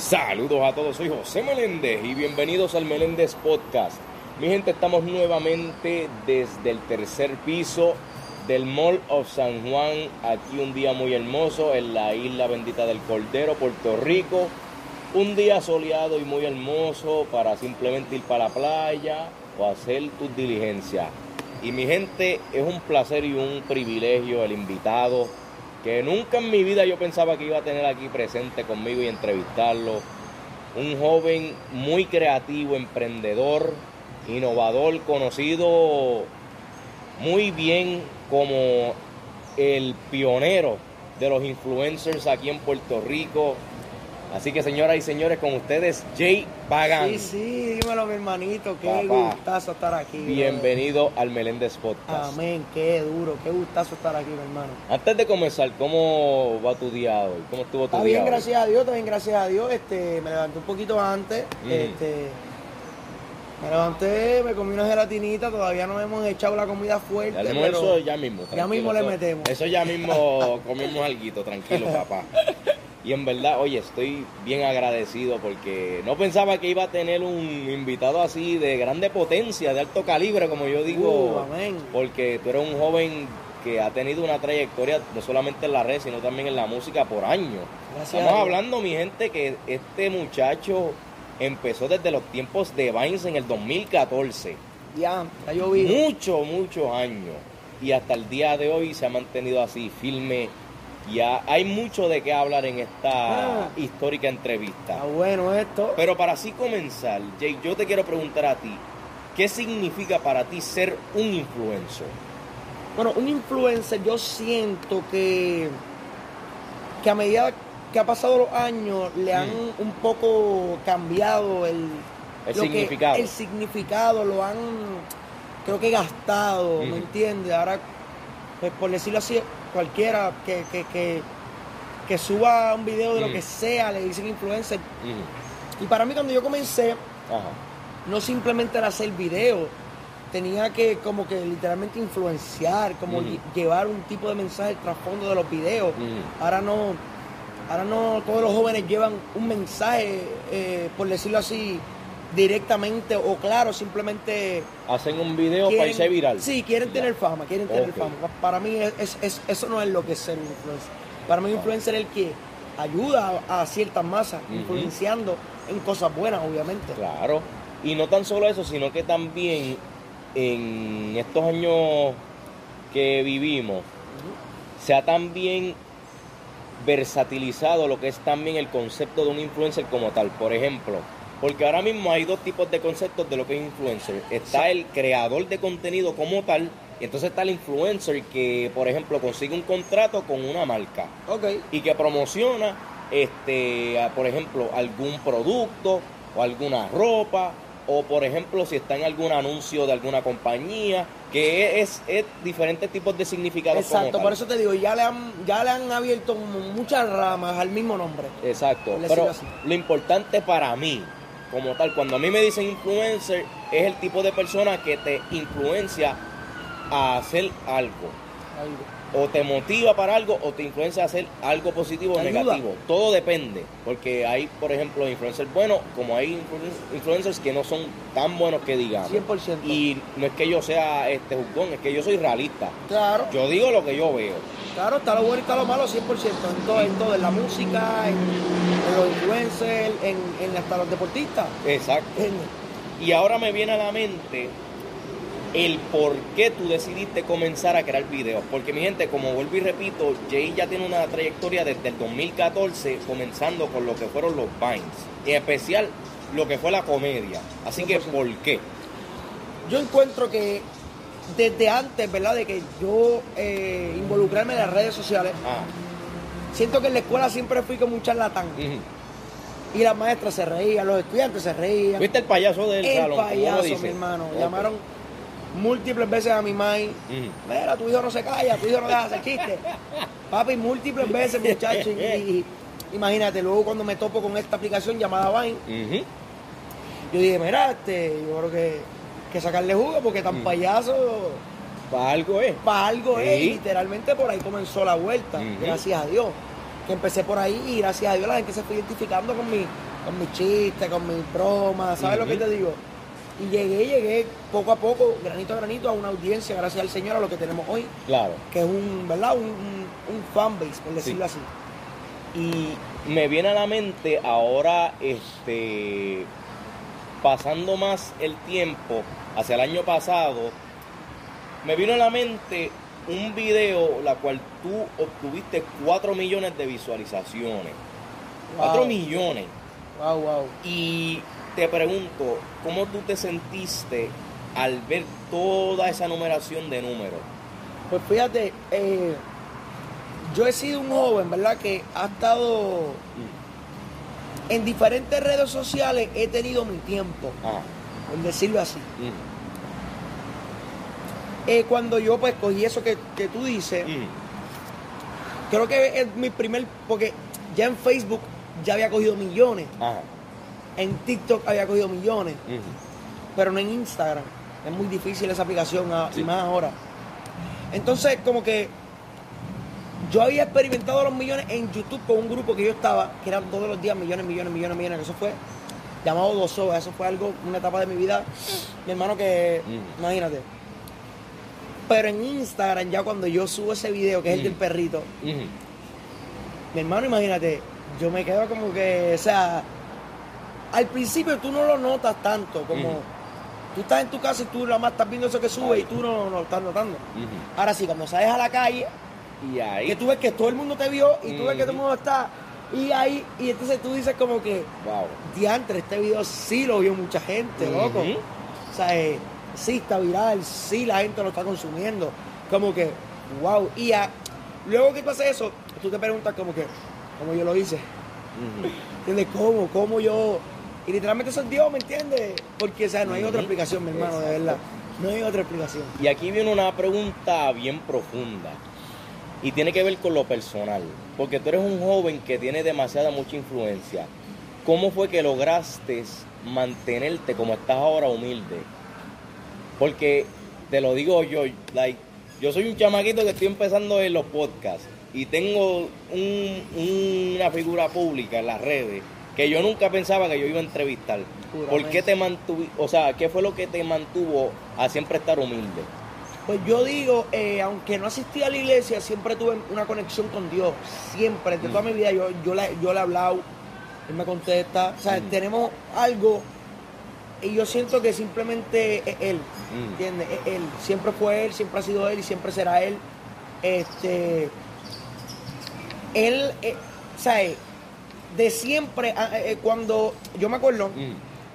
Saludos a todos, soy José Meléndez y bienvenidos al Meléndez Podcast. Mi gente, estamos nuevamente desde el tercer piso del Mall of San Juan, aquí un día muy hermoso en la isla bendita del Cordero, Puerto Rico. Un día soleado y muy hermoso para simplemente ir para la playa o hacer tus diligencias. Y mi gente, es un placer y un privilegio el invitado que nunca en mi vida yo pensaba que iba a tener aquí presente conmigo y entrevistarlo. Un joven muy creativo, emprendedor, innovador, conocido muy bien como el pionero de los influencers aquí en Puerto Rico. Así que señoras y señores, con ustedes Jay Pagan. Sí, sí, dímelo mi hermanito, qué Papá, gustazo estar aquí. Bienvenido al Meléndez Podcast. Amén, qué duro, qué gustazo estar aquí, mi hermano. Antes de comenzar, ¿cómo va tu día hoy? ¿Cómo estuvo tu Está día bien, hoy? gracias a Dios, está bien, gracias a Dios. Este, me levanté un poquito antes, Mm. este, me levanté, me comí una gelatinita, todavía no hemos echado la comida fuerte, almuerzo pero ya mismo. ya mismo le eso- metemos. Eso ya mismo comemos algo, tranquilo, papá. Y en verdad, oye, estoy bien agradecido porque no pensaba que iba a tener un invitado así de grande potencia, de alto calibre, como yo digo. Uh, amén. Porque tú eres un joven que ha tenido una trayectoria no solamente en la red, sino también en la música por años. Gracias Estamos hablando, mi gente, que este muchacho empezó desde los tiempos de Vines en el 2014 Ya, ya llovido. muchos, muchos años. Y hasta el día de hoy se ha mantenido así, firme. Ya hay mucho de qué hablar en esta Ah. histórica Está entrevista. bueno esto. Pero para así comenzar, Jake, yo te quiero preguntar a ti, ¿qué significa para ti ser un influencer? Bueno, un influencer yo siento que, que a medida que ha pasado los años le han Mm. un poco cambiado el, El que- significado. el significado, lo han creo que gastado. ¿me entiendes? Ahora, pues por decirlo así, cualquiera que, que, que, que suba un video de lo Mm. que sea, le dicen influencer. Ujú. Y para mí cuando yo comencé, Ajá. no simplemente era hacer video, tenía que como que literalmente influenciar, como lle- llevar un tipo de mensaje al trasfondo de los videos. Ahora no, ahora no todos los jóvenes llevan un mensaje, eh, por decirlo así, directamente o claro, simplemente Hacen un video para irse viral. Sí, quieren Ya. tener fama, quieren tener fama. Pa- Para mí es, es- es- eso no es lo que es ser un influencer. Para mí un influencer es el que ayuda a, a ciertas masas, influenciando en cosas buenas, obviamente. Claro. Y no tan solo eso, sino que también en estos años que vivimos, se ha también versatilizado lo que es también el concepto de un influencer como tal. Por ejemplo, porque ahora mismo hay dos tipos de conceptos de lo que es influencer. Está el creador de contenido como tal, y entonces está el influencer que, por ejemplo, consigue un contrato con una marca Ok. y que promociona, este, por ejemplo, algún producto o alguna ropa o, por ejemplo, si está en algún anuncio de alguna compañía, que es, es diferentes tipos de significados. Exacto, por eso te digo, ya le han, ya le han abierto muchas ramas al mismo nombre. Exacto, pero así. lo importante para mí, como tal, cuando a mí me dicen influencer, es el tipo de persona que te influencia a hacer algo. O te motiva para algo o te influencia a hacer algo positivo o negativo. Todo depende, porque hay, por ejemplo, influencers buenos, como hay influ- influencers que no son tan buenos que digamos. 100%. Y no es que yo sea este juzgón, es que yo soy realista. Claro, Yo digo lo que yo veo. claro, está lo bueno y está lo malo 100%, en todo, en todo, en la música, en, en los influencers, en, en hasta los deportistas. Exacto. Y ahora me viene a la mente el por qué tú decidiste comenzar a crear videos. Porque mi gente, como vuelvo y repito, Jay ya tiene una trayectoria desde el 2014, comenzando con lo que fueron los Vines. En especial lo que fue la comedia. Así que, 100%. ¿por qué? Yo encuentro que desde antes, ¿verdad? De que yo eh, involucrarme en las redes sociales, Ah, siento que en la escuela siempre fui como un charlatán. Y las maestras se reían, los estudiantes se reían. ¿Viste el payaso del El salón? ¿Cómo lo payaso, mi hermano. Llamaron múltiples veces a mi mai. Ujú. Mira, tu hijo no se calla, tu hijo no deja de hacer chistes. Papi, múltiples veces, muchachos. Y, y- imagínate, luego cuando me topo con esta aplicación llamada Vine, yo dije, mira, este, yo creo que, que sacarle jugo porque tan Mm. payaso Para algo es. para algo es. Sí. Y literalmente por ahí comenzó la vuelta, gracias a Dios. que empecé por ahí y gracias a Dios la gente se fue identificando con mi, con mis chistes, con mis bromas, ¿sabes lo que te digo? Y llegué, llegué poco a poco, granito a granito, a una audiencia, gracias al Señor, a lo que tenemos hoy, Claro. que es un, ¿verdad? Un, un, un fanbase, por decirlo así. Y me viene a la mente ahora, este, pasando más el tiempo, hacia el año pasado, me vino a la mente un video la cual tú obtuviste 4 millones de visualizaciones. 4 Wow. millones. Wow, wow. Y te pregunto, ¿cómo tú te sentiste al ver toda esa numeración de números? Pues fíjate, eh, yo he sido un joven, ¿verdad? Que ha estado en diferentes redes sociales, he tenido mi tiempo, Ajá. por decirlo así. Ujú. Eh, cuando yo pues cogí eso que, que tú dices, Ujú. creo que es mi primer, porque ya en Facebook ya había cogido millones, Ajá. En TikTok había cogido millones, pero no en Instagram. Es muy difícil esa aplicación Sí. y más ahora. Entonces, como que yo había experimentado los millones en YouTube con un grupo que yo estaba, que eran todos los días millones, millones, millones, millones, que eso fue llamado Dos eso fue algo, una etapa de mi vida, mi hermano que, Mm. imagínate. Pero en Instagram, ya cuando yo subo ese video, que es el del perrito, mi hermano, imagínate, yo me quedo como que, o sea, al principio tú no lo notas tanto, como tú estás en tu casa y tú nada más estás viendo eso que sube y tú no, no lo estás notando. Ahora sí, cuando sales a la calle, Y ahí. que tú ves que todo el mundo te vio y tú ves que todo el mundo está, y ahí, y entonces tú dices como que, Wow. diantre, este video sí lo vio mucha gente, loco. O sea, eh, sí está viral, sí la gente lo está consumiendo. Como que, wow. Y a- luego que pasa eso, tú te preguntas como que, ¿cómo yo lo hice? Ujú. ¿Entiendes? ¿Cómo? ¿Cómo yo? Y literalmente eso es Dios, ¿me entiendes? Porque, o sea, no hay otra explicación, mi hermano, de verdad. No hay otra explicación. Y aquí viene una pregunta bien profunda. Y tiene que ver con lo personal. Porque tú eres un joven que tiene demasiada mucha influencia. ¿Cómo fue que lograste mantenerte como estás ahora humilde? Porque te lo digo yo, like, yo soy un chamaquito que estoy empezando en los podcasts y tengo un- una figura pública en las redes que yo nunca pensaba que yo iba a entrevistar. ¿Por qué te mantuvo, o sea, qué fue lo que te mantuvo a siempre estar humilde? Pues yo digo, eh, aunque no asistí a la iglesia, siempre tuve una conexión con Dios. Siempre, de toda Mm. mi vida, yo, yo, le, yo le he hablado, Él me contesta. O sea, Mm. tenemos algo y yo siento que simplemente es Él. Mm. ¿Entiendes? Es Él. Siempre fue Él, siempre ha sido Él y siempre será Él. Este. Él, eh, ¿sabes? De siempre, ah, eh, cuando yo me acuerdo Mm.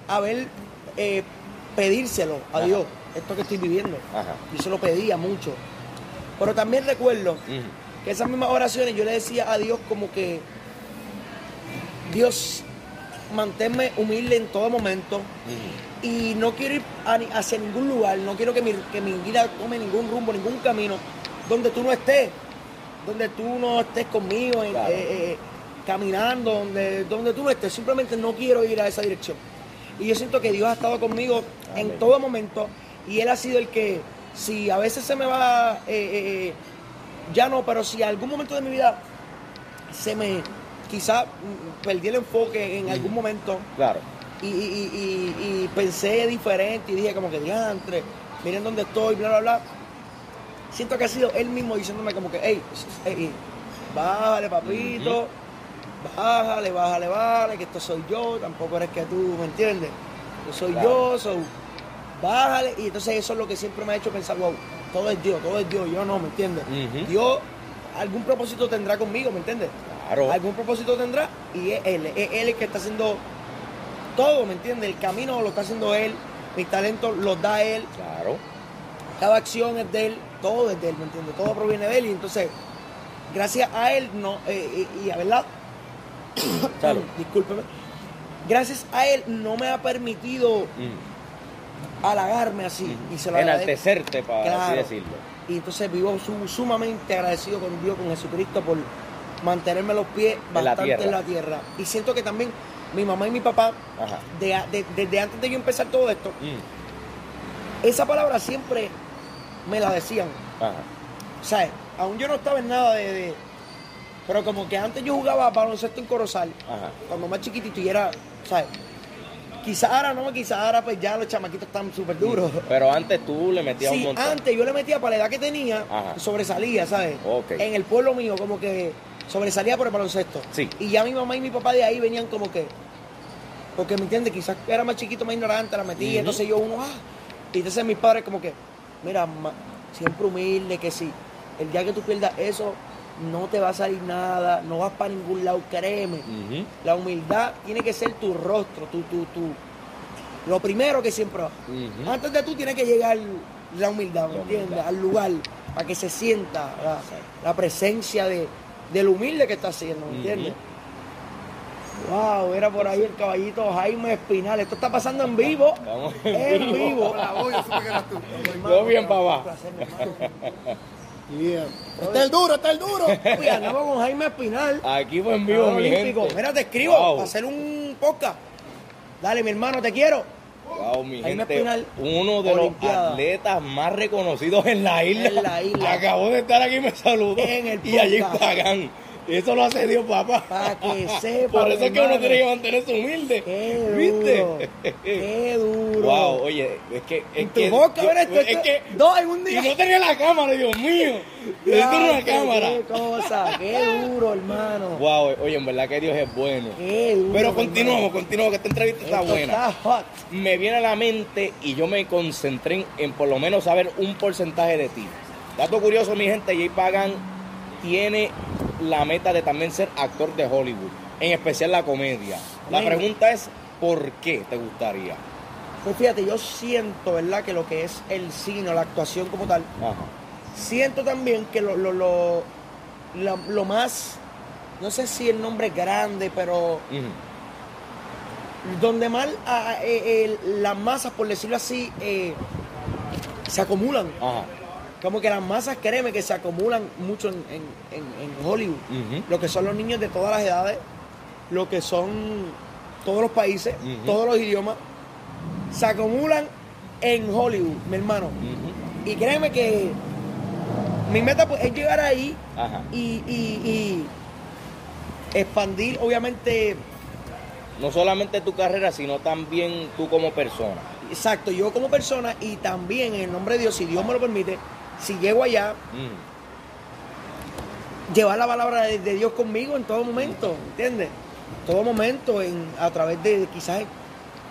haber eh, pedírselo a Ajá. Dios, esto que estoy viviendo. Ajá. Yo se lo pedía mucho. Pero también recuerdo Mm. que esas mismas oraciones yo le decía a Dios como que, Dios, manténme humilde en todo momento Mm. y no quiero ir a hacia ningún lugar, no quiero que mi, que mi vida tome ningún rumbo, ningún camino donde tú no estés, donde tú no estés conmigo, Claro. eh, eh, caminando, donde, donde tú no estés, simplemente no quiero ir a esa dirección. Y yo siento que Dios ha estado conmigo Amén. en todo momento y Él ha sido el que, si a veces se me va, eh, eh, eh, ya no, pero si algún momento de mi vida se me, quizá perdí el enfoque en algún momento, Claro. y, y- y- y- y pensé diferente y dije como que diantre, miren dónde estoy, bla, bla, bla. Siento que ha sido él mismo diciéndome como que, hey, hey, bájale papito, bájale, bájale, bájale, que esto soy yo, tampoco eres que tú, ¿me entiendes? Yo soy Claro. yo, so, bájale, y entonces eso es lo que siempre me ha hecho pensar, wow, todo es Dios, todo es Dios, yo no, ¿me entiendes? Ujú. Dios algún propósito tendrá conmigo, ¿me entiendes? Claro. algún propósito tendrá y es él, es él el que está haciendo todo, ¿me entiendes? El camino lo está haciendo él, mis talentos los da él, Claro. cada acción es de él, todo es de él, ¿me entiendes? Todo proviene de él y entonces, gracias a él, no, eh, y, y a verdad, Claro. discúlpeme, gracias a él no me ha permitido Mm. halagarme así y se lo. Enaltecerte, para así decirlo. Y entonces vivo su- sumamente agradecido con Dios, con Jesucristo, por mantenerme los pies bastante en la tierra. Y siento que también mi mamá y mi papá, Ajá. de- de- desde antes de yo empezar todo esto, Mm. esa palabra siempre me la decían. Ajá. ¿Sabes? Aún yo no estaba en nada de, de, Pero como que antes yo jugaba baloncesto en Corozal, Ajá. cuando más chiquitito y era, ¿sabes? Quizá ahora no, quizá ahora pues ya los chamaquitos están súper duros. Pero antes tú le metías un Sí, montón. antes yo le metía para la edad que tenía, Ajá. sobresalía, ¿sabes? En el pueblo mío, como que sobresalía por el baloncesto. Sí. Y ya mi mamá y mi papá de ahí venían como que, porque me entiendes, quizás era más chiquito, más ignorante, la metía, entonces yo uno, ah. Y entonces mis padres como que, mira, ma- siempre humilde, que si el día que tú pierdas eso, no te va a salir nada, no vas para ningún lado, créeme. La humildad tiene que ser tu rostro, tu, tu, tu, lo primero que siempre va. Antes de tú tienes que llegar la humildad, ¿me entiendes? Al lugar, para que se sienta la, la presencia de, del humilde que está haciendo, ¿me entiendes? Wow, era por ahí el caballito Jaime Espinal. Esto está pasando en vivo. En En vivo. vivo. Hola, hoy yo supe que eras tú. Todo bien, papá. Bien. Está el duro, está el duro. Papi, andamos con Jaime Espinal. Aquí fue en vivo, mi olímpico. gente. Mira, te escribo Wow. para hacer un podcast. Dale, mi hermano, te quiero. Wow, mi Jaime gente, Espinal, uno de Olimpiada. los atletas más reconocidos en la isla. En la isla. Acabó de estar aquí y me saludó. En el y allí podcast. pagan. Eso lo hace Dios, papá. Para que sepa. Por eso es que uno tiene que mantenerse humilde. Qué duro. ¿Viste? Qué duro. Wow, oye, es que. Es que, yo- esto, es que. dos en un día. Y no tenía la cámara, Dios mío. Necesito una qué- cámara. Qué cosa, qué duro, hermano. Wow, oye, en verdad que Dios es bueno. Qué duro. Pero continuamos, continuamos, que esta entrevista está buena. Está hot. me viene a la mente y yo me concentré en, en por lo menos saber un porcentaje de ti. Dato curioso, mi gente, Jay Pagan tiene la meta de también ser actor de Hollywood, en especial la comedia. La pregunta es, ¿por qué te gustaría? Pues fíjate, yo siento, ¿verdad? Que lo que es el cine, la actuación como tal, Ajá. siento también que lo, lo, lo, lo más, no sé si el nombre es grande, pero donde más ah, eh, eh, las masas, por decirlo así, eh, se acumulan. Ajá. Como que las masas, créeme, que se acumulan mucho en, en- en- en Hollywood. Lo que son los niños de todas las edades, lo que son todos los países, todos los idiomas, se acumulan en Hollywood, mi hermano. Y créeme que mi meta pues, es llegar ahí Ajá. y, y- y expandir, obviamente, No solamente tu carrera, sino también tú como persona. exacto, yo como persona y también en el nombre de Dios, si Dios me lo permite, si llego allá, Ujú. llevar la palabra de, de Dios conmigo en todo momento, ¿entiendes? Todo momento, en, a través de quizás en,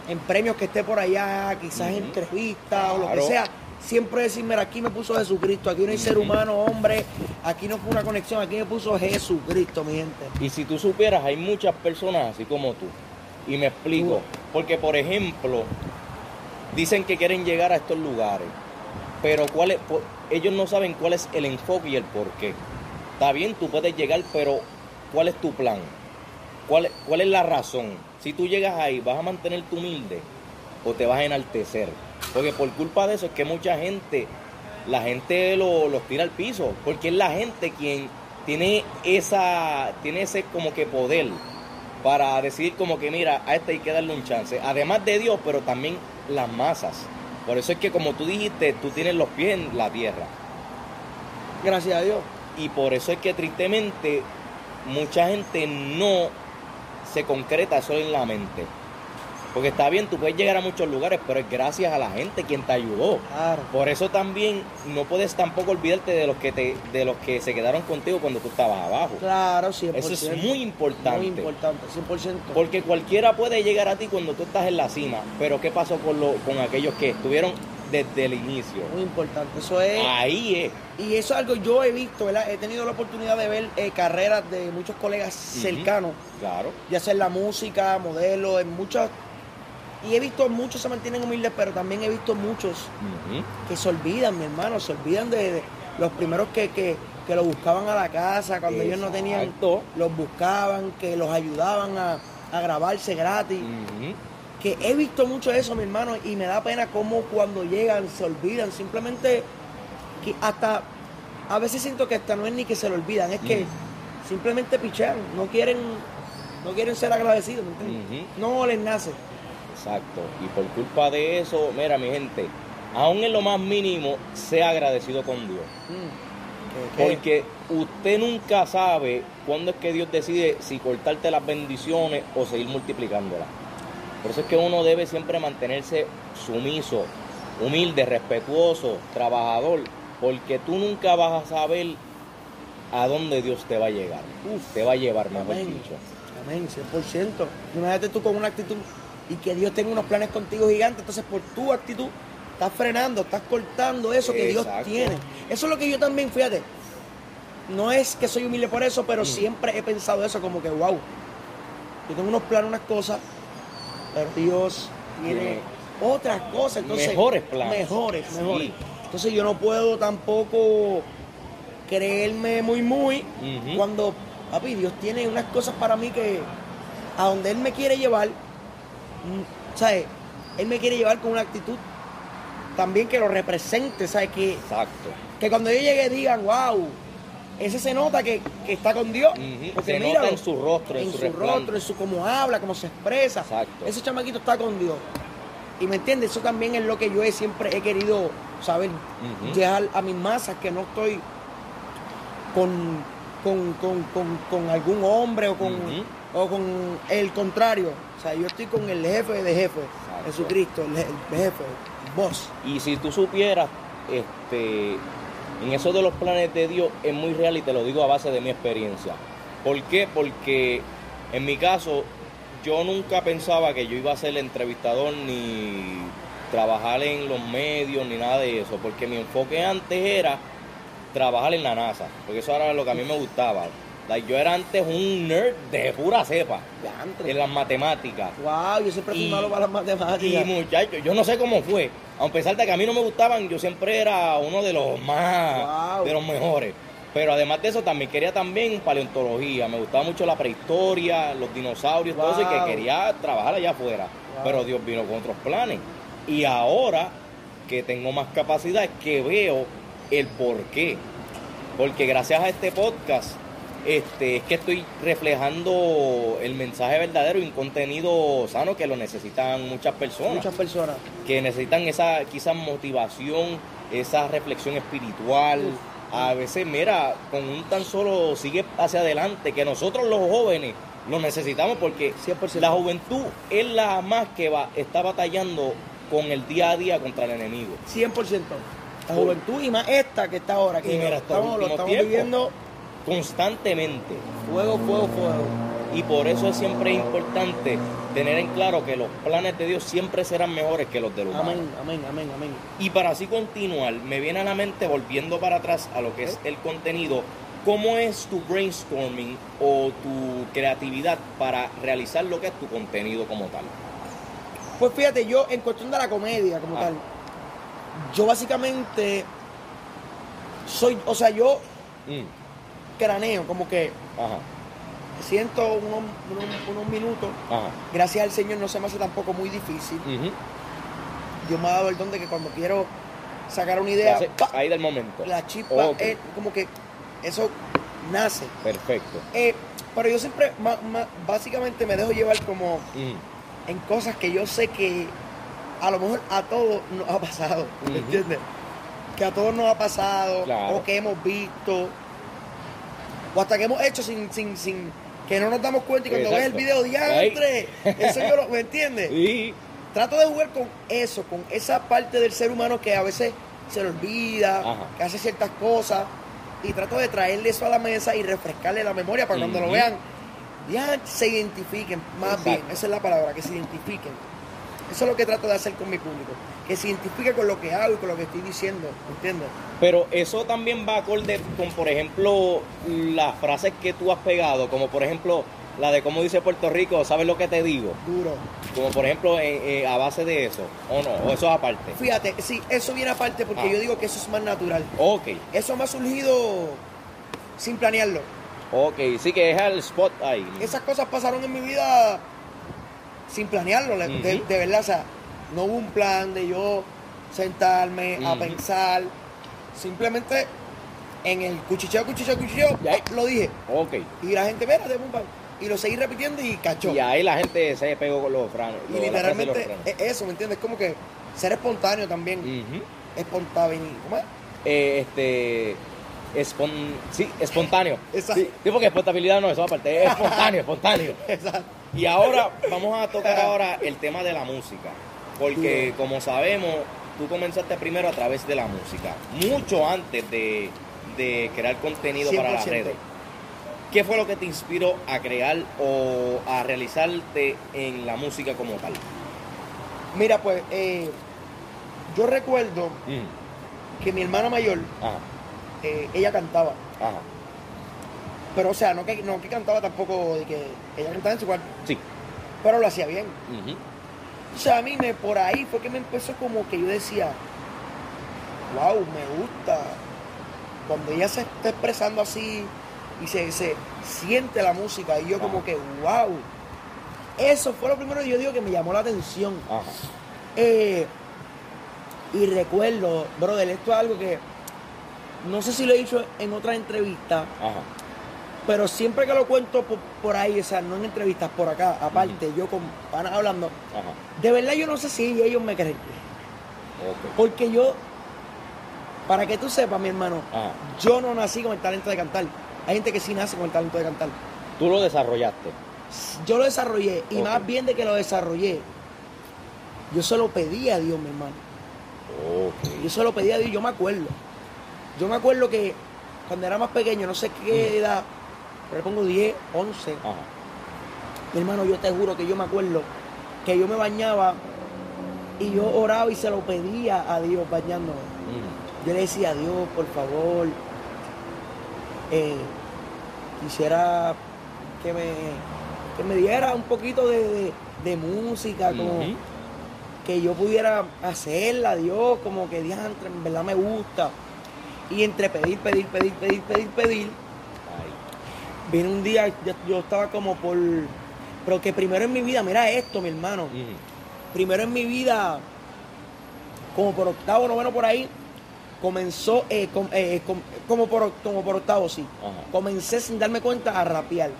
en premios que esté por allá, quizás en Ujú. entrevistas o lo que sea. Siempre decir, mira, aquí me puso Jesucristo, aquí no hay ser humano, hombre, aquí no fue una conexión, aquí me puso Jesucristo, mi gente. Y si tú supieras, hay muchas personas así como tú. Y me explico. Porque, por ejemplo, dicen que quieren llegar a estos lugares. Pero cuál es, por- ellos no saben cuál es el enfoque y el por qué. Está bien, tú puedes llegar, pero ¿cuál es tu plan? ¿Cuál, es la razón? Si tú llegas ahí, ¿vas a mantenerte humilde o te vas a enaltecer? Porque por culpa de eso es que mucha gente, la gente lo- los tira al piso. Porque es la gente quien tiene esa, tiene ese como que poder para decir como que mira, a este hay que darle un chance. Además de Dios, pero también las masas. Por eso es que como tú dijiste, tú tienes los pies en la tierra. Gracias a Dios. Y por eso es que tristemente mucha gente no se concreta solo en la mente. Porque está bien, tú puedes llegar a muchos lugares, pero es gracias a la gente quien te ayudó. Claro. Por eso también no puedes tampoco olvidarte de los que te, de los que se quedaron contigo cuando tú estabas abajo. Claro, 100%. Eso es muy importante. Muy importante, 100%. Porque cualquiera puede llegar a ti cuando tú estás en la cima. Pero ¿qué pasó con, lo, con aquellos que estuvieron desde el inicio? Muy importante. Eso es. Ahí es. Y eso es algo yo he visto, ¿verdad? He tenido la oportunidad de ver eh, carreras de muchos colegas cercanos, Claro. ya sea en la música, modelo, en muchas. Y he visto muchos se mantienen humildes, pero también he visto muchos que se olvidan, mi hermano, se olvidan de, de los primeros que, que, que los buscaban a la casa, cuando ellos no tenían, los buscaban, que los ayudaban a, a grabarse gratis. Que he visto mucho eso, mi hermano, y me da pena cómo cuando llegan se olvidan. Simplemente, que hasta, a veces siento que hasta no es ni que se lo olvidan, es que Mm. simplemente pichean, no quieren, no quieren ser agradecidos, ¿me entiendes? No les nace. Exacto. Y por culpa de eso, mira mi gente, aún en lo más mínimo, sea agradecido con Dios. Mm. Porque usted nunca sabe cuándo es que Dios decide si cortarte las bendiciones o seguir multiplicándolas. Por eso es que uno debe siempre mantenerse sumiso, humilde, respetuoso, trabajador, porque tú nunca vas a saber a dónde Dios te va a llegar. te va a llevar, mejor Amén. dicho. Amén, 100%. Imagínate tú con una actitud y que Dios tenga unos planes contigo gigantes. Entonces, por tu actitud, estás frenando, estás cortando eso que Dios tiene. Eso es lo que yo también, fíjate. No es que soy humilde por eso, pero Mm. siempre he pensado eso, como que, wow, yo tengo unos planes, unas cosas, pero Dios tiene otras cosas. Entonces, mejores planes. Mejores, Sí. mejores. Entonces, yo no puedo tampoco creerme muy, muy cuando, papi, Dios tiene unas cosas para mí que a donde Él me quiere llevar, ¿sabes? Él me quiere llevar con una actitud también que lo represente, ¿sabes? Que, Exacto. que cuando yo llegue digan, wow, ese se nota que, que está con Dios. Porque Se nota en su rostro, en, en su, rostro, en su cómo habla, cómo se expresa. Exacto. Ese chamaquito está con Dios. Y me entiendes, eso también es lo que yo he- siempre he querido saber. Ujú. Llegar a mis masas, que no estoy con, con, con, con- algún hombre o con, o con el contrario. O sea, yo estoy con el jefe de jefe, Exacto. Jesucristo, el, je- el jefe, el boss. Y si tú supieras, este, en eso de los planes de Dios es muy real y te lo digo a base de mi experiencia. ¿Por qué? Porque en mi caso yo nunca pensaba que yo iba a ser entrevistador ni trabajar en los medios ni nada de eso, porque mi enfoque antes era trabajar en la NASA, porque eso era lo que a mí me gustaba. Like, yo era antes un nerd de pura cepa en las matemáticas. Wow, yo siempre fui Y- malo para las Y matemáticas. muchachos, yo no sé cómo fue. A pesar de que a mí no me gustaban, yo siempre era uno de los más, Wow. de los mejores. Pero además de eso, también quería también paleontología. Me gustaba mucho la prehistoria, los dinosaurios, todo eso, y que quería trabajar allá afuera. Wow. Pero Dios vino con otros planes. Y ahora que tengo más capacidad, es que veo el por qué. Porque gracias a este podcast, este, es que estoy reflejando el mensaje verdadero y un contenido sano que lo necesitan muchas personas. Muchas personas. Que necesitan esa quizás motivación, esa reflexión espiritual. A veces, mira, con un tan solo sigue hacia adelante, que nosotros los jóvenes lo necesitamos porque 100%. la juventud es la más que va, está batallando con el día a día contra el enemigo. 100%. La juventud y más esta que está ahora, que Y mira, estamos, lo viviendo Constantemente. fuego, fuego, fuego. Y por eso es siempre importante tener en claro que los planes de Dios siempre serán mejores que los del humano. Amén, amén, amén, amén. Y para así continuar, me viene a la mente, volviendo para atrás a lo que es el contenido, ¿cómo es tu brainstorming o tu creatividad para realizar lo que es tu contenido como tal? Pues fíjate, yo en cuestión de la comedia como Ah. tal, yo básicamente soy, o sea, yo Mm, craneo, como que Ajá, siento unos, unos, unos minutos, ajá. gracias al Señor no se me hace tampoco muy difícil. ujú. Dios me ha dado el don de que cuando quiero sacar una idea, Hace- ¡pa! Ahí del momento. la chispa, es como que eso nace. Perfecto. Eh, pero yo siempre, ma- ma- básicamente me dejo llevar como Mm, en cosas que yo sé que a lo mejor a todos nos ha pasado, ¿me entiendes? Que a todos nos ha pasado, Claro. o que hemos visto, o hasta que hemos hecho sin, sin, sin que no nos damos cuenta y cuando ves el Exacto. video, diantre, eso yo lo, ¿me entiendes? Y Trato de jugar con eso, con esa parte del ser humano que a veces se le olvida, Ajá. que hace ciertas cosas, y trato de traerle eso a la mesa y refrescarle la memoria para cuando lo vean, ya se identifiquen, más Exacto. bien, esa es la palabra, que se identifiquen. Eso es lo que trato de hacer con mi público, que se identifique con lo que hago y con lo que estoy diciendo, ¿entiendes? Pero eso también va acorde con, por ejemplo, las frases que tú has pegado, como por ejemplo la de cómo dice Puerto Rico, ¿sabes lo que te digo? Duro. Como por ejemplo eh, eh, a base de eso, o no, o eso es aparte. Fíjate, sí, eso viene aparte porque Ah. yo digo que eso es más natural. Ok, Eso me ha surgido sin planearlo. ok, sí que es el spot ahí. esas cosas pasaron en mi vida sin planearlo, de verdad, o sea, no hubo un plan de yo sentarme a pensar, simplemente en el cuchicheo, cuchicheo, cuchicheo, ahí- lo dije, Ok, y la gente, mira, de pum, y lo seguí repitiendo y cachó. y ahí la gente se pegó con los franes. y los literalmente franes. es eso, ¿me entiendes? Como que ser espontáneo también, Ujú. espontáneo, ¿cómo es? Eh, este, espon- sí, espontáneo. Exacto. Sí, sí, porque estabilidad no, eso aparte, es espontáneo, espontáneo. Exacto. Y ahora vamos a tocar ahora el tema de la música, porque como sabemos, tú comenzaste primero a través de la música, mucho antes de, de crear contenido para las 100%. redes. ¿Qué fue lo que te inspiró a crear o a realizarte en la música como tal? Mira, pues, eh, yo recuerdo Mm, que mi hermana mayor, eh, ella cantaba. ajá, Pero, o sea, no que, no que cantaba tampoco de que ella cantaba en su cuarto, sí. pero lo hacía bien. O sea, a mí me, por ahí fue que me empezó como que yo decía, wow, me gusta. Cuando ella se está expresando así y se, se siente la música y yo como que, wow. Eso fue lo primero que yo digo que me llamó la atención. Ajá, Eh, y recuerdo, brother, esto es algo que no sé si lo he dicho en otra entrevista, ajá, pero siempre que lo cuento por, por ahí, o sea, no en entrevistas, por acá, aparte, yo con panas hablando, ajá, de verdad yo no sé si ellos me creen. Porque yo, para que tú sepas, mi hermano, ajá. yo no nací con el talento de cantar. Hay gente que sí nace con el talento de cantar. Tú lo desarrollaste. Yo lo desarrollé y más bien de que lo desarrollé, yo se lo pedí a Dios, mi hermano. Yo se lo pedí a Dios, yo me acuerdo. Yo me acuerdo que cuando era más pequeño, no sé qué edad, le pongo 10, 11, Ajá. mi hermano, yo te juro que yo me acuerdo que yo me bañaba y yo oraba y se lo pedía a Dios bañándome. Mm, Yo le decía a Dios, por favor, eh, quisiera que me, que me diera un poquito de, de- de música, como que yo pudiera hacerla, Dios, como que diantre, en verdad me gusta. Y entre pedir, pedir, pedir, pedir, pedir, pedir, Ay. vino un día, yo, yo estaba como por... Pero que primero en mi vida, mira esto, mi hermano, primero en mi vida, como por octavo, noveno por ahí, comenzó, eh, com- eh, com- como, por, como por octavo, sí. Ajá. Comencé sin darme cuenta a rapear.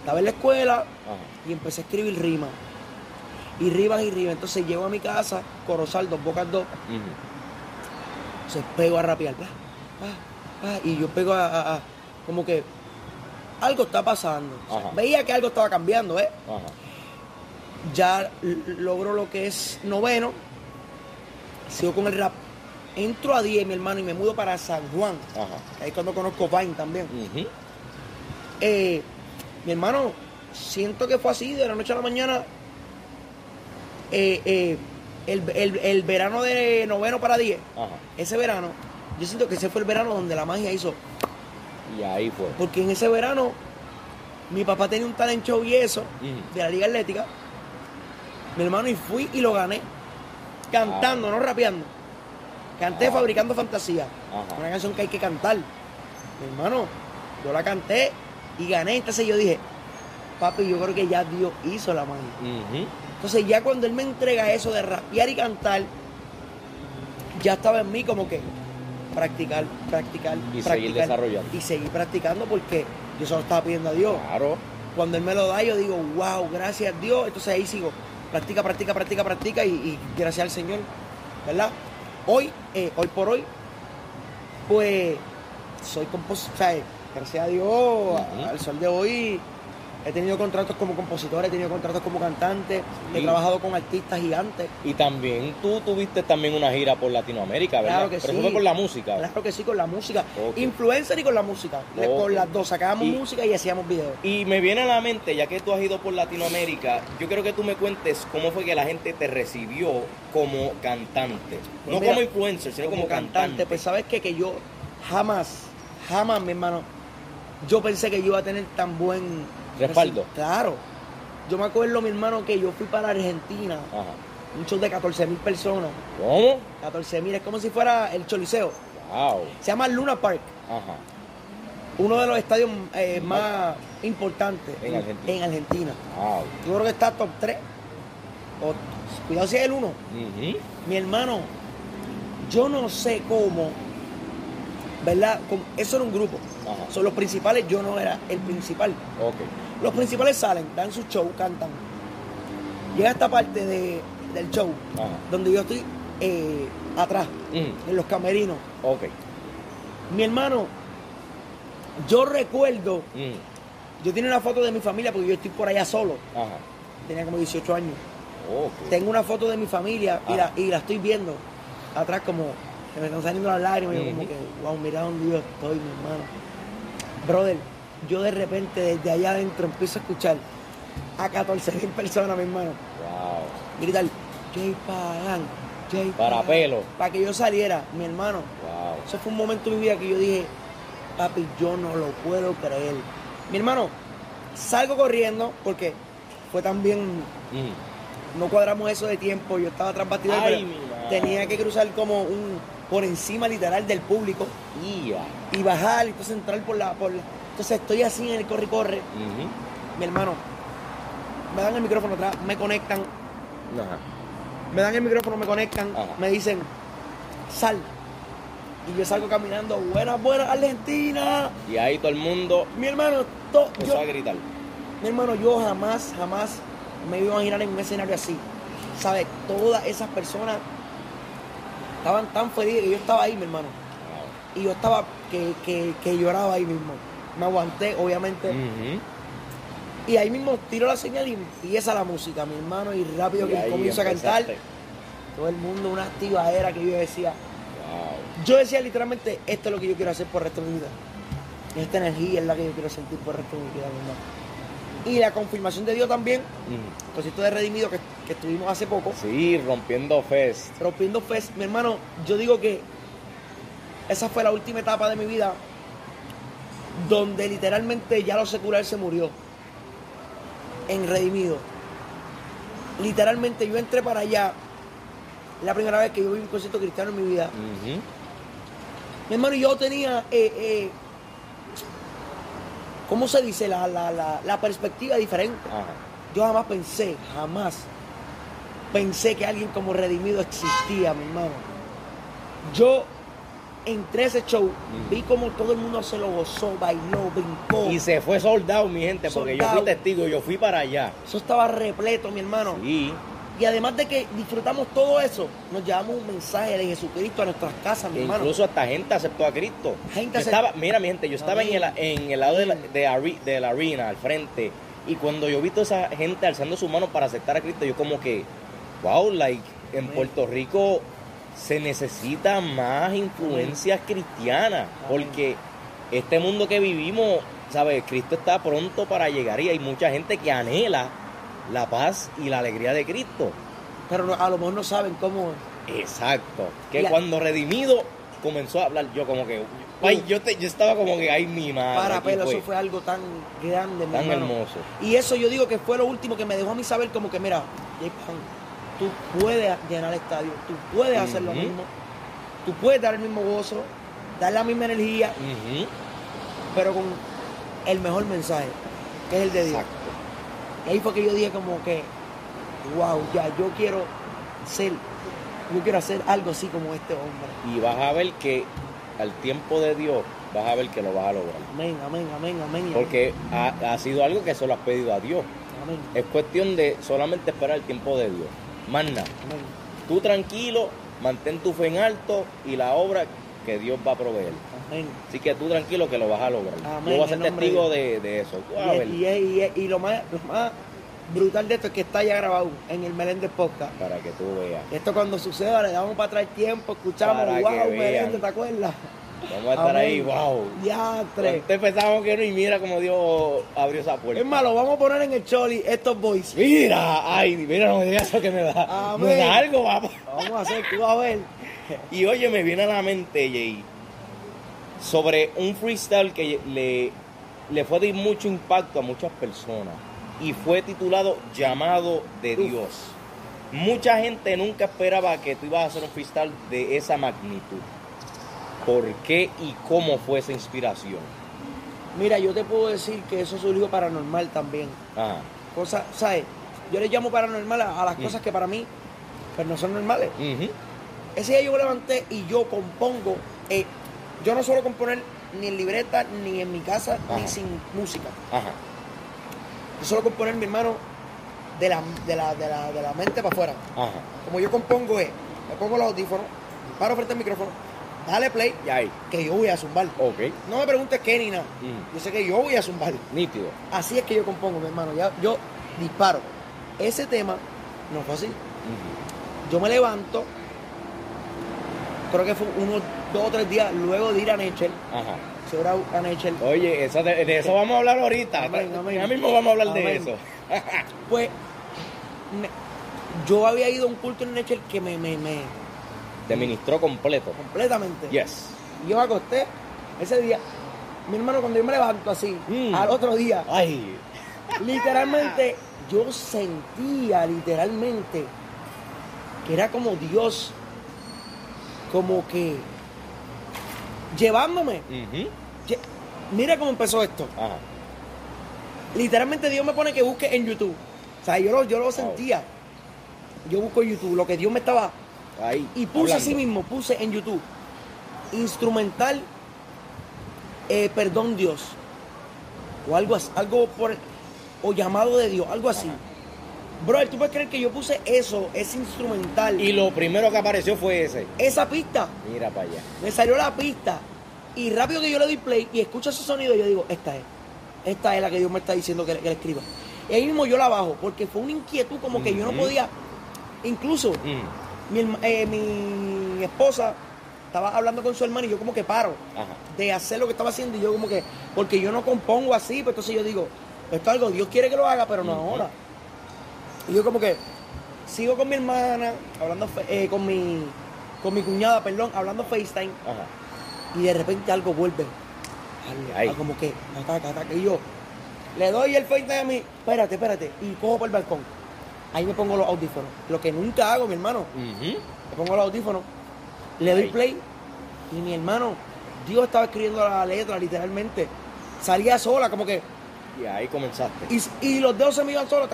Estaba en la escuela Ajá. y empecé a escribir rimas. Y rimas y rimas. Entonces llego a mi casa, Corozal, dos bocas dos, Ujú. se pego a rapear. pa, pa, pa, y yo pego a, a- a- como que algo está pasando. Ajá. veía que algo estaba cambiando, ¿eh? Ajá. ya logro lo que es noveno, sigo con el rap, entro a 10, mi hermano, y me mudo para San Juan, Ajá. ahí es cuando conozco Vine también. Eh, mi hermano, siento que fue así, de la noche a la mañana, eh, eh, el, el- el verano de noveno para 10, Ajá. ese verano, yo siento que ese fue el verano donde la magia hizo, Y ahí fue. porque en ese verano mi papá tenía un talent show y eso, de la Liga Atlética. Mi hermano, y fui y lo gané. Cantando, no rapeando. Canté Ah. Fabricando Fantasía. Ajá. Una canción que hay que cantar. Mi hermano, yo la canté y gané. Entonces yo dije, papi, yo creo que ya Dios hizo la. Ujú. Entonces ya cuando él me entrega eso de rapear y cantar, ya estaba en mí como que practicar, practicar, Y practicar. seguir desarrollando. Y seguir practicando porque yo solo estaba pidiendo a Dios. Claro. Cuando él me lo da, yo digo, wow, gracias a Dios. Entonces ahí sigo, practica, practica, practica, practica y, y gracias al Señor, ¿verdad? Hoy, eh, hoy por hoy, pues soy compositor, o sea, gracias a Dios, al sol de hoy, he tenido contratos como compositor, he tenido contratos como cantante, Sí. he trabajado con artistas gigantes. Y también tú tuviste también una gira por Latinoamérica, ¿verdad? Claro que Pero sí. eso fue por la música. Claro que sí, con la música. Ok. Influencer y con la música. Con las dos, sacábamos Y- música y hacíamos videos. Y me viene a la mente, ya que tú has ido por Latinoamérica, yo quiero que tú me cuentes cómo fue que la gente te recibió como cantante. Pues no mira, como influencer, sino como, cantante. Pues sabes qué? que yo jamás, jamás, mi hermano, yo pensé que yo iba a tener tan buen Respaldo. reci- Claro. Yo me acuerdo, mi hermano, que yo fui para Argentina, Ajá. un show de 14 mil personas. ¿Cómo? 14 mil, es como si fuera el Choliseo. Wow. Se llama Luna Park, Ajá. uno de los estadios eh, más importantes En Argentina. en Argentina. Wow. Yo creo que está top 3. O, cuidado si es el 1. Ujú. Mi hermano, yo no sé cómo, ¿verdad? Como- Eso era un grupo. Ajá. Son los principales, yo no era el principal. Ok. Los principales salen, dan su show, cantan. Llega esta parte de- del show, Ajá. donde yo estoy eh, atrás, Ujú. en los camerinos. Ok. Mi hermano, yo recuerdo, Mm, yo tenía una foto de mi familia porque yo estoy por allá solo. Ajá. Tenía como 18 años. Tengo una foto de mi familia y, la, y la estoy viendo atrás como que me están saliendo las lágrimas. y yo como que, wow, mira dónde yo estoy, mi hermano. Brother, yo de repente desde allá adentro empiezo a escuchar a 14 mil personas, mi hermano, Wow. gritar, Jay Pagan, Jay Para Pagan", pelo. Para que yo saliera, mi hermano. Wow. Eso fue un momento en mi vida que yo dije, papi, yo no lo puedo creer. Mi hermano, salgo corriendo porque fue también Mm. no cuadramos eso de tiempo, yo estaba tras bastidores, Ay, pero mi madre. tenía que cruzar como un por encima literal del público y bajar y entonces entrar por la, por la- entonces estoy así en el corre y corre, mi hermano, me dan el micrófono atrás, me conectan, Ajá. me dan el micrófono, me conectan, Ajá. me dicen, sal. Y yo salgo caminando, buenas, buenas, Argentina. Y ahí todo el mundo Mi hermano, to- empezó yo, a gritar. Mi hermano, yo jamás, jamás me iba a imaginar en un escenario así. ¿Sabes? Todas esas personas estaban tan felices que yo estaba ahí, mi hermano. Y yo estaba que, que, que lloraba ahí mismo. Me aguanté, obviamente. Y ahí mismo tiro la señal y empieza la música, mi hermano. Y rápido Y que comienzo a cantar. Todo el mundo, una activadera que yo decía. Wow. Yo decía literalmente, esto es lo que yo quiero hacer por el resto de mi vida. Esta energía es la que yo quiero sentir por el resto de mi vida, mi hermano. Y la confirmación de Dios también, Ujú. concierto de Redimido que, que estuvimos hace poco. Sí, rompiendo fest. Rompiendo Fest, mi hermano, yo digo que esa fue la última etapa de mi vida donde literalmente ya lo secular se murió en Redimido. Literalmente yo entré para allá, la primera vez que yo vi un concierto cristiano en mi vida. Mi hermano, yo tenía, eh, eh, ¿cómo se dice? La, la, la, la perspectiva diferente. Ajá. Yo jamás pensé, jamás pensé que alguien como Redimido existía, mi hermano. Yo entré a ese show, vi como todo el mundo se lo gozó, bailó, brincó. Y se fue soldado, mi gente, porque yo fui testigo, yo fui para allá. Eso estaba repleto, mi hermano. Sí. Y además de que disfrutamos todo eso, nos llevamos un mensaje de Jesucristo a nuestras casas, mi E hermano. incluso hasta gente aceptó a Cristo. Gente Yo acep- estaba, mira mi gente, yo estaba en el, en el lado de la, de, ari- de la arena, al frente, y cuando yo vi toda esa gente alzando su mano para aceptar a Cristo, yo como que, wow, like, en. Puerto Rico se necesita más influencias cristianas, porque este mundo que vivimos, ¿sabes? Cristo está pronto para llegar y hay mucha gente que anhela la paz y la alegría de Cristo. Pero a lo mejor no saben cómo. Exacto. Que La- cuando Redimido comenzó a hablar, yo como que, ay, yo, te, yo estaba como que, ay, mi madre. Para fue eso fue algo tan grande, tan hermano. hermoso. Y eso yo digo que fue lo último que me dejó a mí saber como que, mira, Jay tú puedes llenar el estadio, tú puedes hacer lo mismo, tú puedes dar el mismo gozo, dar la misma energía, pero con el mejor mensaje, que es el de Dios. Exacto. Y ahí fue que yo dije como que, wow, ya, yo quiero ser, yo quiero hacer algo así como este hombre. Y vas a ver que al tiempo de Dios, vas a ver que lo vas a lograr. Amén, amén, amén, amén. Porque ha, ha sido algo que se lo has pedido a Dios. Amén, Es cuestión de solamente esperar el tiempo de Dios. Más nada. Tú tranquilo, mantén tu fe en alto y la obra que Dios va a proveer. amén. Así que tú tranquilo que lo vas a lograr. Amén, Yo voy a ser testigo de, de eso. Y, ver. es- y, es- y es- y lo, más, lo más brutal de esto es que está ya grabado en el Meléndez Podcast. Para que tú veas. Esto cuando suceda le damos para atrás tiempo, escuchamos, Para wow. Meléndez, ¿te acuerdas? Vamos a estar Amén. ahí, wow. Diatre. Antes pensábamos que no y mira cómo Dios abrió esa puerta. Es malo, vamos a poner en el choli estos boys. Mira, ay, mira, no me digas eso que me da. Amén. Me da algo, vamos. Vamos a hacer, tú a ver. Y oye, me viene a la mente, Jay, sobre un freestyle que le, le fue de mucho impacto a muchas personas. Y fue titulado Llamado de Uf. Dios. Mucha gente nunca esperaba que tú ibas a hacer un freestyle de esa magnitud. ¿Por qué y cómo fue esa inspiración? Mira, yo te puedo decir que eso surgió paranormal también. Ajá. Cosas, ¿sabes? Yo le llamo paranormal a, a las Mm. cosas que para mí pues no son normales. Ujú. Ese día yo me levanté y yo compongo. eh, yo no suelo componer ni en libreta, ni en mi casa, ni sin música. Ajá. Yo suelo componer, mi hermano, de la, de la, de la, de la mente para afuera. Ajá. Como yo compongo es, me pongo los audífonos, paro frente al micrófono, dale play, Y ahí. que yo voy a zumbar. Ok. No me preguntes qué ni nada. Mm. Yo sé que yo voy a zumbar. Nítido. Así es que yo compongo, mi hermano. Ya, yo disparo. Ese tema no fue así. Yo me levanto, creo que fue unos dos o tres días luego de ir a Nechel. Ajá. A Nechel. Oye, eso de, de eso vamos a hablar ahorita. Amén, amén. Ya mismo vamos a hablar de eso. Pues me- yo había ido a un culto en Nechel que me, me, me Te ministró completo. completamente. Yes. Y Yo me acosté ese día. Mi hermano, cuando yo me levanto así, Mm. al otro día, Ay. literalmente, yo sentía literalmente que era como Dios, como que llevándome. Lle- Mira cómo empezó esto. Ajá. Literalmente Dios me pone que busque en YouTube. O sea, yo lo, yo lo sentía. Yo busco en YouTube lo que Dios me estaba Ahí. Y puse hablando. así mismo, puse en YouTube, instrumental, eh, perdón Dios, o algo así, algo por, o llamado de Dios, algo así. Ajá. Bro, ¿tú puedes creer que yo puse eso, ese instrumental, Y lo primero que apareció fue ese. esa pista? Mira para allá. Me salió la pista, y rápido que yo le doy play y escucho ese sonido, yo digo, esta es, esta es la que Dios me está diciendo que, le- que le escriba. Y ahí mismo yo la bajo, porque fue una inquietud como que yo no podía, incluso Mm. Mi, eh, mi esposa estaba hablando con su hermano y yo como que paro Ajá. de hacer lo que estaba haciendo y yo como que, porque yo no compongo así, pues entonces yo digo, esto es algo, Dios quiere que lo haga, pero no ahora. Y yo como que sigo con mi hermana, hablando eh, con mi con mi cuñada, perdón, hablando FaceTime, Ajá. y de repente algo vuelve. Ay. ah, como que ataca, ataca. Y yo le doy el FaceTime a mí, espérate, espérate, y cojo por el balcón. Ahí me pongo los audífonos. Lo que nunca hago, mi hermano. Le pongo los audífonos, le doy play y mi hermano, Dios estaba escribiendo la letra literalmente. Salía sola, como que. Y ahí comenzaste. Y, y los dedos se me iban solos.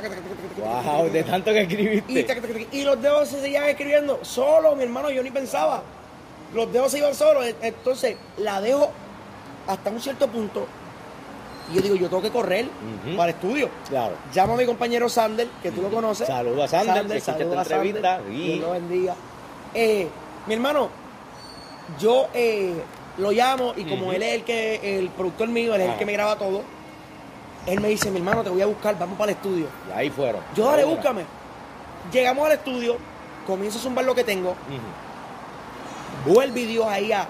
Wow, de tanto que Y, escribiste. taca, y los dedos se seguían escribiendo solo, mi hermano, yo ni pensaba. Los dedos se iban solos. Entonces la dejo hasta un cierto punto. Y yo digo, yo tengo que correr para el estudio. Claro. Llamo a mi compañero Sander, que tú lo conoces. Saludos a Sander, esta a entrevista. Sander, Y- Dios lo bendiga. Eh, mi hermano, yo eh, lo llamo y como él es el que el productor mío, él es el que me graba todo, él me dice, mi hermano, te voy a buscar, vamos para el estudio. Y ahí fueron. Yo, dale, Ahora. búscame. Llegamos al estudio, comienzo a zumbar lo que tengo, vuelve Dios ahí a,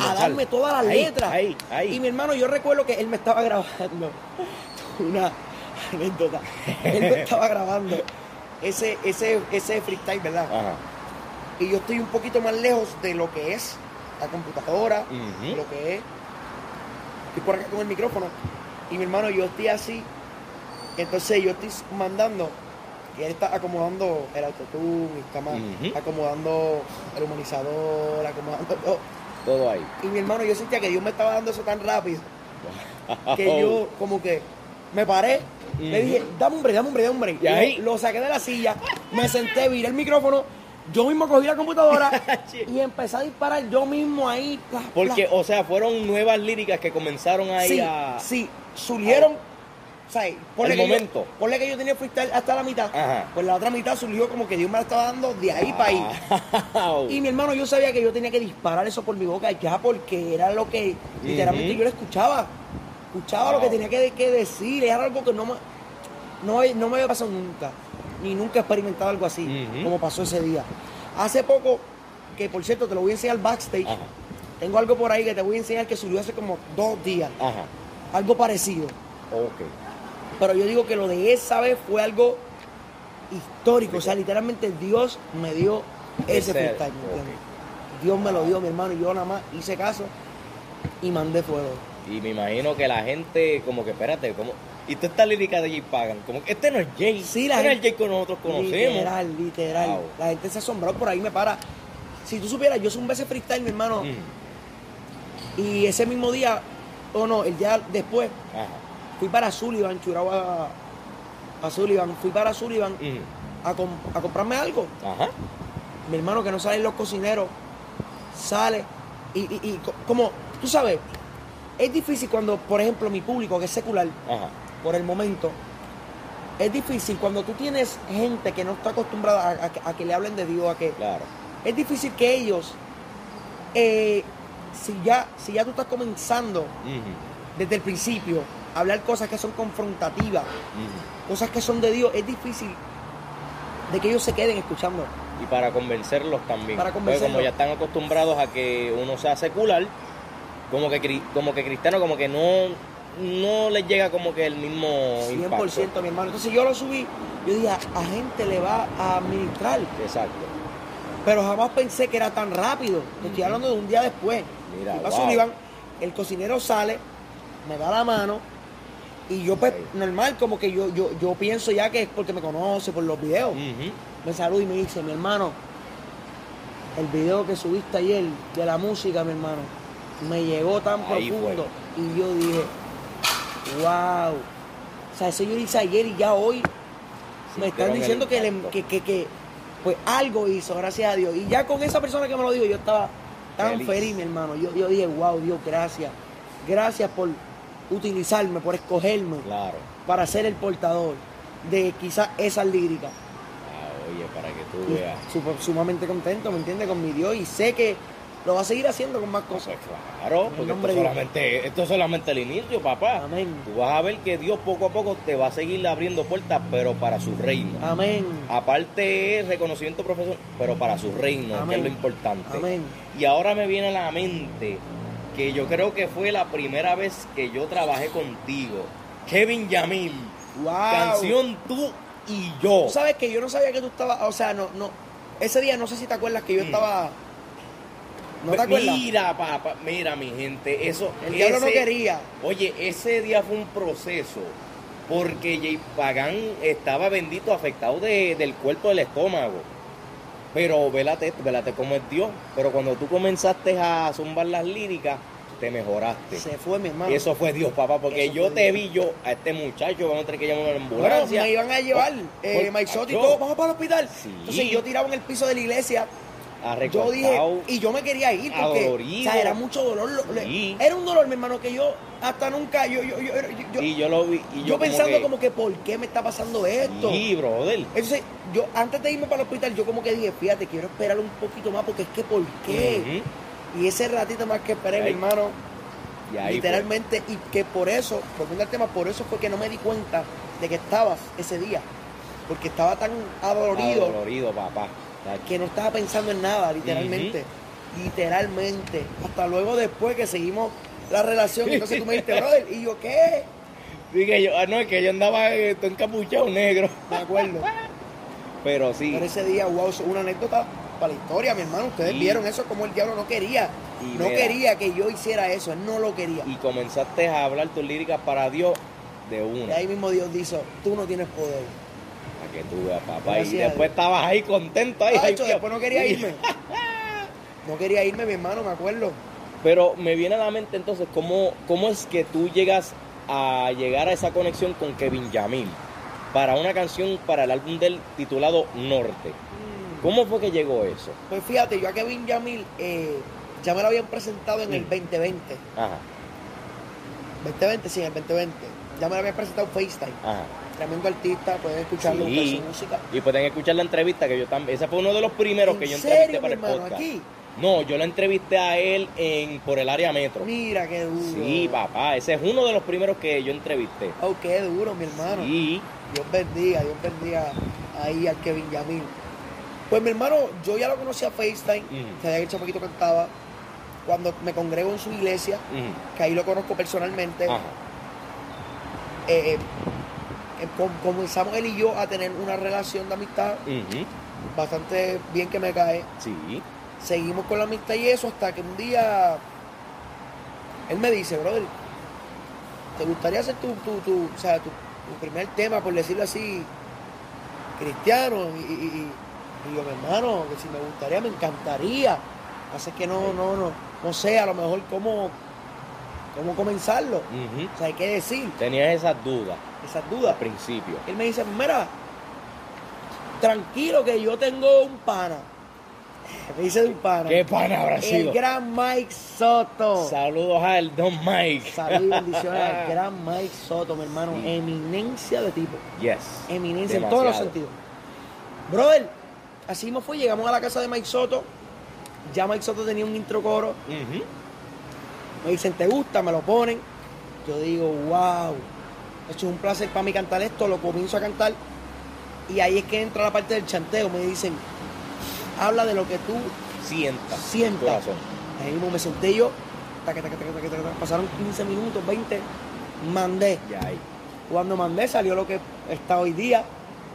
A darme todas las Ahí, letras. Ahí, ahí. Y mi hermano, yo recuerdo que él me estaba grabando una anécdota. Él me estaba grabando ese, ese, ese freestyle, ¿verdad? Ajá. Y yo estoy un poquito más lejos de lo que es la computadora, de lo que es. Estoy por acá con el micrófono. Y mi hermano, yo estoy así. Entonces yo estoy mandando. Y él está acomodando el autotune, y está más acomodando el humanizador, acomodando todo. Todo ahí. Y mi hermano, yo sentía que Dios me estaba dando eso tan rápido que yo como que me paré, le Ujú. dije, dame un break, dame un break, dame un break. Y ahí- lo saqué de la silla, me senté, viré el micrófono, yo mismo cogí la computadora y empecé a disparar yo mismo ahí. Porque, o sea, fueron nuevas líricas que comenzaron ahí sí, a. sí, surgieron, o sea, ponle El que yo- momento. ponle que yo tenía freestyle hasta la mitad, Ajá. pues la otra mitad surgió como que Dios me la estaba dando de ahí para ahí. Wow. Y mi hermano, yo sabía que yo tenía que disparar eso por mi boca ya porque era lo que literalmente yo lo escuchaba. Escuchaba lo que tenía que, que decir. Era algo que no me, no, no me había pasado nunca. Ni nunca he experimentado algo así, como pasó ese día. Hace poco, que por cierto te lo voy a enseñar backstage. Ajá. Tengo algo por ahí que te voy a enseñar que subió hace como dos días. Ajá. Algo parecido. Ok. Pero yo digo que lo de esa vez fue algo histórico. O sea, literalmente Dios me dio ese freestyle. Dios me lo dio, mi hermano, y yo nada más hice caso y mandé fuego. Y me imagino que la gente, como que, espérate, como. Y toda esta lírica de Jay Pagan, como que este no es Jay. Sí, la este no es gente- Jay que nosotros conocemos. Literal, literal. Wow. La gente se asombró por ahí, me para. Si tú supieras, yo un ese freestyle, mi hermano, Mm. y ese mismo día, o no, el día después, Ajá. Fui para Sullivan, churaba a, a Sullivan, fui para Sullivan Mm. a, com- a comprarme algo. Ajá. mi hermano que no salen los cocineros, sale y, y- y co- como, tú sabes, es difícil cuando, por ejemplo, mi público que es secular, Ajá. por el momento, es difícil cuando tú tienes gente que no está acostumbrada a, a que- a que le hablen de Dios, a que Claro. es difícil que ellos eh, si, ya, si ya tú estás comenzando desde el principio hablar cosas que son confrontativas, cosas que son de Dios, es difícil de que ellos se queden escuchando. Y para convencerlos también. Para Porque convencerlos. como ya están acostumbrados a que uno sea secular, como que, como que cristiano, como que no, no les llega como que el mismo 100% impacto. mi hermano. Entonces yo lo subí, yo dije, a, gente le va a administrar, Exacto. pero jamás pensé que era tan rápido. Te estoy hablando de un día después. Mira, wow. El cocinero sale, me da la mano y yo pues normal como que yo, yo, yo pienso ya que es porque me conoce por los videos. Me saluda y me dice, mi hermano, el video que subiste ayer de la música, mi hermano, me llegó tan Ahí profundo. Y yo dije, wow. O sea, eso yo hice ayer y ya hoy me están diciendo que, le- que, que, pues algo hizo, gracias a Dios. Y ya con esa persona que me lo dijo, yo estaba tan Feliz. feliz, mi hermano. Yo, yo dije, wow, Dios, gracias. Gracias por utilizarme, por escogerme Claro. para ser el portador de quizás esas líricas. Ah, oye, para que tú veas. sumamente contento, ¿me entiendes? Con mi Dios y sé que lo va a seguir haciendo con más cosas. Pues claro, porque esto solamente, esto es solamente el inicio, papá. Amén. Tú vas a ver que Dios poco a poco te va a seguir abriendo puertas, pero para su reino. Amén. Aparte es reconocimiento profesional, pero para su reino, que es lo importante. Amén. Y ahora me viene a la mente que yo creo que fue la primera vez que yo trabajé contigo. Kevin Yamil. Wow. Canción tú y yo. Sabes que yo no sabía que tú estabas, o sea, no, no. Ese día no sé si te acuerdas que yo Mm. estaba. ¿No te acuerdas? Mira, papá, mira, mi gente, eso. El diablo no ese- quería. Oye, ese día fue un proceso. Porque Jay Pagan estaba bendito, afectado de- del cuerpo del estómago. Pero vélate, vélate cómo es Dios. Pero cuando tú comenzaste a zumbar las líricas, te mejoraste. Se fue mi hermano. Y eso fue Dios, papá, porque Eso yo te Dios. vi yo a este muchacho, vamos a tener que llamar a Bueno, ambulancia. me iban a llevar eh, Por- Mike Soto y todo, vamos para el hospital. Sí. Entonces yo tiraba en el piso de la iglesia. Yo dije, y yo me quería ir porque Adolorido. o sea, era mucho dolor. lo- le- Sí. Era un dolor, mi hermano, que yo hasta nunca, yo, yo, yo, yo, y yo lo vi. Y yo, yo pensando que, como que, ¿por qué me está pasando esto? Sí, brother. Entonces, yo antes de irme para el hospital, yo como que dije, fíjate, quiero esperar un poquito más porque es que, ¿por qué? Y ese ratito más que esperé, mi hermano, Y ahí fue. literalmente, y que por eso, volviendo al tema, por eso fue que no me di cuenta de que estabas ese día. Porque estaba tan adolorido Adolorido, papá. Que no estaba pensando en nada, literalmente. Literalmente. Hasta luego después que seguimos la relación, entonces tú me dijiste, brother, y yo, ¿qué? Que yo, ah, no, es que yo andaba eh, todo encapuchado negro. Me acuerdo. Pero sí. Pero ese día, wow, una anécdota para la historia, mi hermano. Ustedes Sí. vieron eso como el diablo no quería. Y no mira. quería que yo hiciera eso, él no lo quería. Y comenzaste a hablar tus líricas para Dios de Y una. ahí mismo Dios dijo, tú no tienes poder. Para que tú veas, papá. Gracias y después estabas ahí contento. Ahí, Ah, después no quería irme. No quería irme, mi hermano, me acuerdo. Pero me viene a la mente entonces, ¿cómo, cómo es que tú llegas a llegar a esa conexión con Kevin Yamil para una canción para el álbum del titulado Norte? ¿Cómo fue que llegó eso? Pues fíjate, yo a Kevin Yamil eh, ya me lo habían presentado en el Mm. 2020. Ajá, 2020, sí, en el 2020. Ya me lo habían presentado FaceTime. ajá. Tremendo artista, pueden escucharlo, Sí. su música. Y pueden escuchar la entrevista que yo también. Ese fue uno de los primeros ¿En que yo serio, entrevisté para el hermano, podcast. aquí? No, yo lo entrevisté a él en por el área metro. Mira qué duro. Sí, papá, ese es uno de los primeros que yo entrevisté. Oh, qué duro, mi hermano. Y Dios bendiga, Dios bendiga ahí al Kevin Yamil. Pues mi hermano, yo ya lo conocí a FaceTime, Ujú. que hecho poquito cantaba. Cuando me congrego en su iglesia, que ahí lo conozco personalmente, ajá, eh, eh, comenzamos él y yo a tener una relación de amistad bastante bien que me cae. sí, Seguimos con la amistad y eso hasta que un día él me dice, brother, ¿te gustaría hacer tu, tu, tu, o sea, tu, primer tema, por decirlo así, cristiano? Y, y- y- yo, mi hermano, que si me gustaría, me encantaría. Así que no, no, no, no sé, a lo mejor cómo, cómo comenzarlo. O sea, hay que decir Tenías esas dudas esas al dudas. principio. Él me dice, mira, tranquilo que yo tengo un pana. Me dice un pana. ¿Qué pana habrá El gran Mike Soto. Saludos al Don Mike. Salud y bendiciones al gran Mike Soto, mi hermano. Sí. Eminencia de tipo. Yes. Eminencia en todos los Demasiado. sentidos. Brother, así mismo fue. Llegamos a la casa de Mike Soto. Ya Mike Soto tenía un intro coro. Me dicen, ¿te gusta? Me lo ponen. Yo digo, wow. Esto es un placer para mí cantar esto. Lo comienzo a cantar. Y ahí es que entra la parte del chanteo. Me dicen, habla de lo que tú Sienta. Sienta. Corazón. Ahí mismo me senté yo, taca, taca, taca, taca, taca, taca. pasaron 15 minutos, 20, mandé. Ya ahí. Cuando mandé salió lo que está hoy día,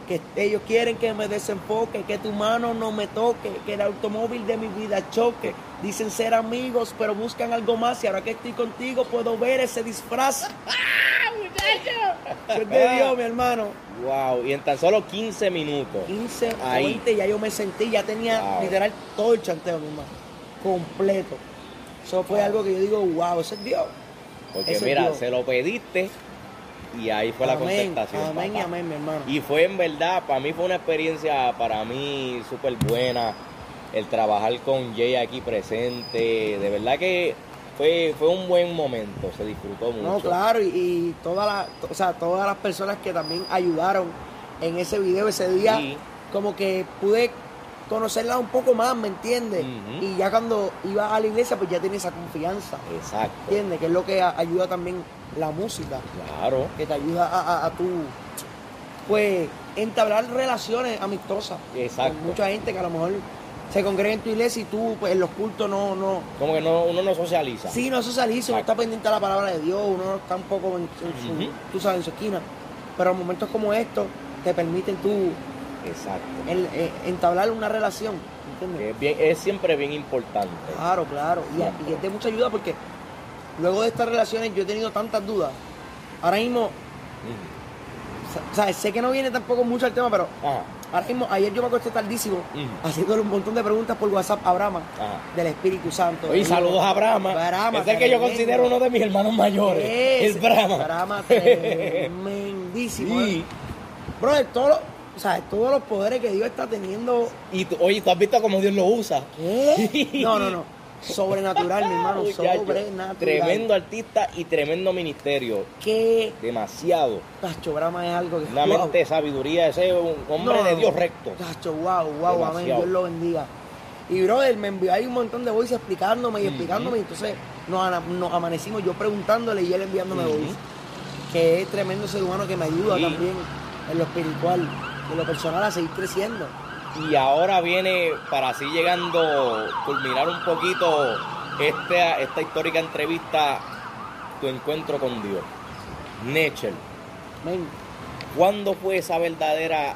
que ellos quieren que me desenfoque, que tu mano no me toque, que el automóvil de mi vida choque. Dicen ser amigos, pero buscan algo más y ahora que estoy contigo puedo ver ese disfraz. Eso es de Dios, mi hermano. Wow. Y en tan solo 15 minutos. 15 o Ahí. 20, ya yo me sentí, ya tenía Wow. literal todo el chanteo, mi hermano. Completo. Eso fue algo que yo digo, wow, eso es Dios. Porque Eso mira, Dios. se lo pediste y ahí fue la contestación. amén y papá. amén, mi hermano. Y fue en verdad, para mí fue una experiencia, para mí súper buena, el trabajar con Jay aquí presente, de verdad que fue, fue un buen momento, se disfrutó mucho. No, claro, y, y toda la, o sea, todas las personas que también ayudaron en ese video ese día, Sí. como que pude conocerla un poco más, ¿me entiendes? Y ya cuando iba a la iglesia, pues ya tenía esa confianza, Exacto, ¿entiendes? Que es lo que ayuda también la música, claro, que te ayuda a, a, a tu, pues, entablar relaciones amistosas Exacto. con mucha gente que a lo mejor se congrega en tu iglesia y tú, pues, en los cultos no, no, como que no, uno no socializa. Sí, no socializa, uno está pendiente a la palabra de Dios, uno está un poco en, en su, Ujú. tú sabes, en su esquina. Pero momentos como estos te permiten tú Exacto. el- eh, entablar una relación, ¿entiendes? es, bien- es siempre bien importante. Claro, claro. Y, es de mucha ayuda porque luego de estas relaciones yo he tenido tantas dudas. Ahora mismo, Ujú. sa- sabes, sé que no viene tampoco mucho al tema, pero Ajá, ahora mismo, ayer yo me acosté tardísimo haciéndole un montón de preguntas por WhatsApp a Brahma ajá. del Espíritu Santo. Oye, Y- saludos a Brahma. Brahma, es el que yo considero uno de mis hermanos mayores. Ese, el Brahma. Brahma tremendísimo. Sí. ¿eh? Los, o sea, todos los poderes que Dios está teniendo. Y tú- oye, tú has visto cómo Dios lo usa. ¿Qué? No, no, no. Sobrenatural, mi hermano. Sobrenatural. Tremendo artista y tremendo ministerio. Que Demasiado. Tacho Brahma es algo que. Una wow. mente de sabiduría, ese es un hombre No, de. Dios recto. Tacho, wow, wow, amén. Dios lo bendiga. Y brother, me envió ahí un montón de voices explicándome y explicándome. Y entonces nos, amanecimos yo preguntándole y él enviándome Ujú. voices. Que es tremendo ser humano que me ayuda Sí. también en lo espiritual y en lo personal a seguir creciendo. Y ahora viene, para así llegando, culminar un poquito esta, esta histórica entrevista, tu encuentro con Dios. Nechel. ¿cuándo fue esa verdadera,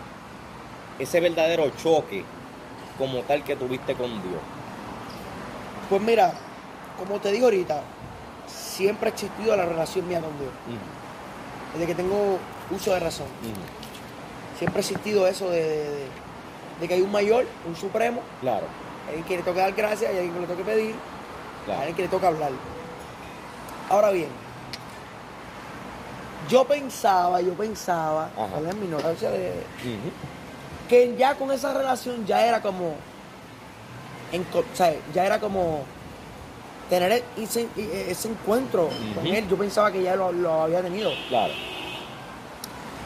ese verdadero choque como tal que tuviste con Dios? Pues mira, como te digo ahorita, siempre ha existido la relación mía con Dios. Desde que tengo uso de razón. Siempre ha existido eso de, de- de- de que hay un mayor, un supremo, Claro, alguien que le toca dar gracias y alguien que le toca pedir, claro. alguien que le toca hablar. Ahora bien, yo pensaba, yo pensaba. ¿cuál es mi ignorancia de, Ujú, que ya con esa relación ya era como, en co- o sea, ya era como tener e- ese, ese encuentro con él. Yo pensaba que ya lo, lo había tenido. Claro.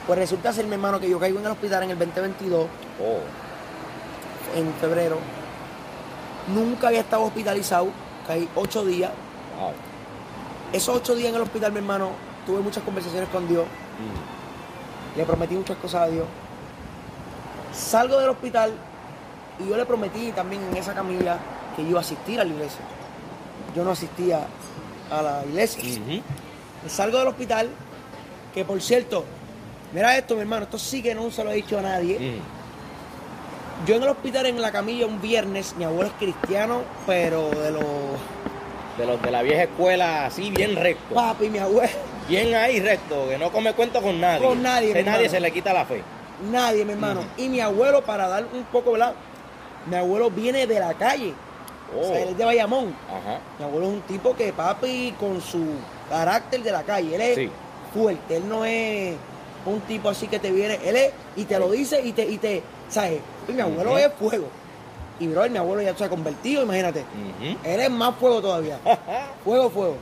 Pues resulta ser, mi hermano, que yo caigo en el hospital en el 2022, Oh, en febrero. Nunca había estado hospitalizado, caí ocho días. wow. Esos ocho días en el hospital, mi hermano, tuve muchas conversaciones con Dios, Ujú, le prometí muchas cosas a Dios. Salgo del hospital y yo le prometí también en esa camilla que yo iba a asistir a la iglesia. Yo no asistía a la iglesia. ujú. Salgo del hospital, que por cierto, mira esto, mi hermano, esto sí que no se lo he dicho a nadie. Ujú. Yo en el hospital, en la camilla, un viernes, mi abuelo es cristiano, pero de los... De los de la vieja escuela, así bien recto. Papi, mi abuelo, Bien ahí recto, que no come cuento con nadie. Con nadie, Que nadie hermano. se le quita la fe. nadie, mi hermano. Y mi abuelo, para dar un poco, ¿verdad? Mi abuelo viene de la calle, Oh. o sea, él es de Bayamón. Ajá. Mi abuelo es un tipo que, papi, con su carácter de la calle, él es Sí. fuerte, él no es un tipo así que te viene, él es, y te lo dice y te, y te, ¿sabes? Y mi abuelo es fuego. Y bro, mi abuelo ya se ha convertido, imagínate. Él es más fuego todavía. fuego, fuego.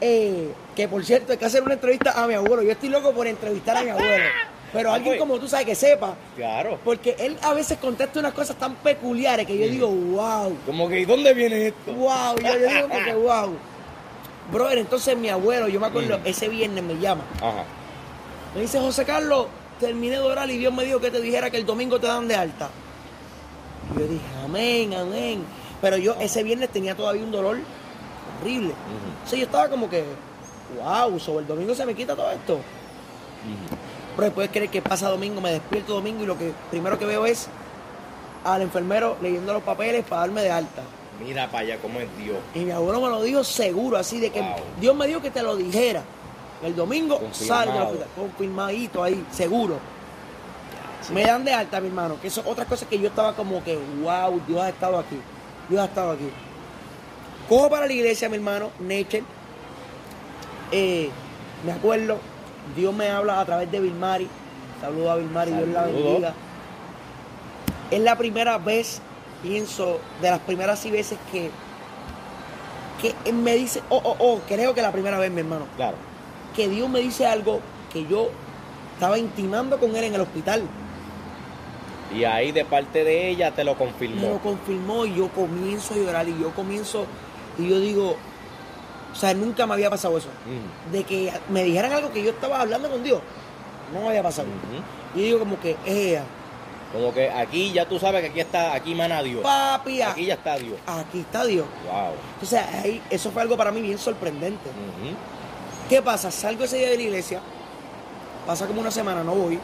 Eh, que por cierto, hay que hacer una entrevista a mi abuelo. Yo estoy loco por entrevistar a mi abuelo. Pero Ah, alguien pues, como tú sabes que sepa. Claro. Porque él a veces contesta unas cosas tan peculiares que yo Mm. digo, wow, Como que, ¿y dónde viene esto? wow. Yo, yo digo porque wow. Brother, entonces mi abuelo, yo me acuerdo, Mm. ese viernes me llama. Ajá. Me dice, José Carlos, terminé de orar y Dios me dijo que te dijera que el domingo te dan de alta. Y yo dije, amén, amén. Pero yo ese viernes tenía todavía un dolor horrible. Entonces yo estaba como que, wow, sobre el domingo se me quita todo esto. Pero puedes creer que pasa domingo, me despierto domingo y lo que primero que veo es al enfermero leyendo los papeles para darme de alta. Mira para allá cómo es Dios. Y mi abuelo me lo dijo seguro, así de que Wow. Dios me dijo que te lo dijera. El domingo sale del hospital, confirmadito ahí, seguro. Me dan de alta, mi hermano, que eso es otra cosa que yo estaba como que, wow, Dios ha estado aquí. Dios ha estado aquí. Cojo para la iglesia, mi hermano, Nature. Eh, me acuerdo, Dios me habla a través de Vilmari. Saludo a Vilmari, Dios la Saludos. bendiga. Es la primera vez, pienso, de las primeras sí veces que, que me dice, oh, oh, oh, creo que la primera vez, mi hermano, Claro. Que Dios me dice algo que yo estaba intimando con él en el hospital. Y ahí de parte de ella te lo Me lo confirmó. confirmó y yo comienzo a llorar y yo comienzo y yo digo, o sea, nunca me había pasado eso. De que me dijeran algo que yo estaba hablando con Dios. No me había pasado. ujú. Y yo digo como que, ea, Como que aquí ya tú sabes que aquí está, aquí mana Dios. papi, Aquí ya está Dios. aquí está Dios. Wow. Entonces ahí, eso fue algo para mí bien sorprendente. ¿Qué pasa? Salgo ese día de la iglesia, pasa como una semana, no voy.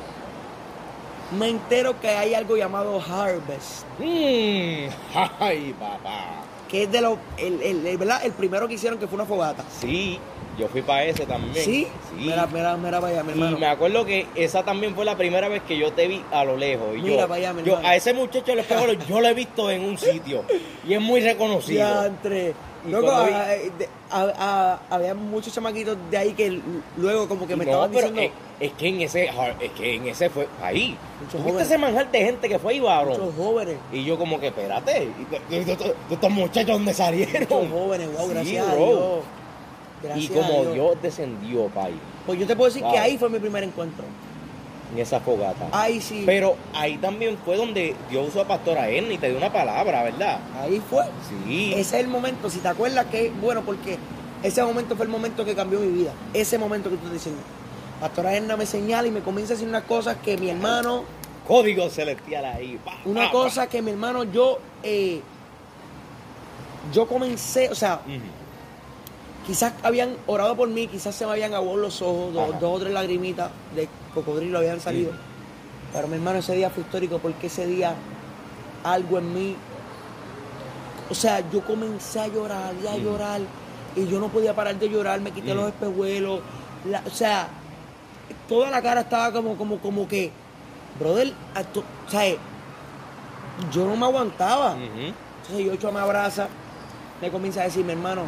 Me entero que hay algo llamado Harvest, Mm, Ay, papá. que es de los, el, el- el- ¿verdad? El primero que hicieron que fue una fogata. Sí, yo fui para ese también. ¿Sí? Sí. Mira, mira, mira para allá, mi Y hermano. me acuerdo que esa también fue la primera vez que yo te vi a lo lejos. Y Mira yo, para allá, mi yo hermano. a ese muchacho del espejo yo lo he visto en un sitio y es muy reconocido. Diantre. Y Loco, cuando vi- ah, eh, ah, ah, había muchos chamaquitos de ahí que luego como que me no, estaban pero diciendo es, es que en ese es que en ese fue ahí. Muchos ¿Tuviste jóvenes. ese manjar de gente que fue ahí, varón? muchos jóvenes, Y yo como que, espérate, ¿y de- de- de- de estos muchachos dónde salieron? muchos jóvenes, wow, Sí, gracias a bro. Dios. Y a como Dios. Dios descendió, pai, Pues yo te puedo decir Wow. que ahí fue mi primer encuentro. En esa fogata. Ahí sí. Pero ahí también fue donde Dios usó a Pastora Ernie y te dio una palabra, ¿verdad? Ahí fue. Sí. Ese es el momento, si te acuerdas que, bueno, porque ese momento fue el momento que cambió mi vida. Ese momento que tú estás diciendo. Pastora Erna me señala y me comienza a decir unas cosas que mi hermano, Código celestial ahí. pa, una pa, cosa que mi hermano, yo, eh, yo comencé, o sea. Ujú. Quizás habían orado por mí, quizás se me habían aguado los ojos, dos, o tres lagrimitas de cocodrilo habían salido. Sí. Pero mi hermano, ese día fue histórico porque ese día algo en mí, o sea, yo comencé a llorar y a Mm. llorar y yo no podía parar de llorar, me quité Mm. los espejuelos, la- o sea, toda la cara estaba como, como, como que, brother, o sea, yo no me aguantaba. Ujú. Entonces Yocho me abraza, me comienza a decir, mi hermano,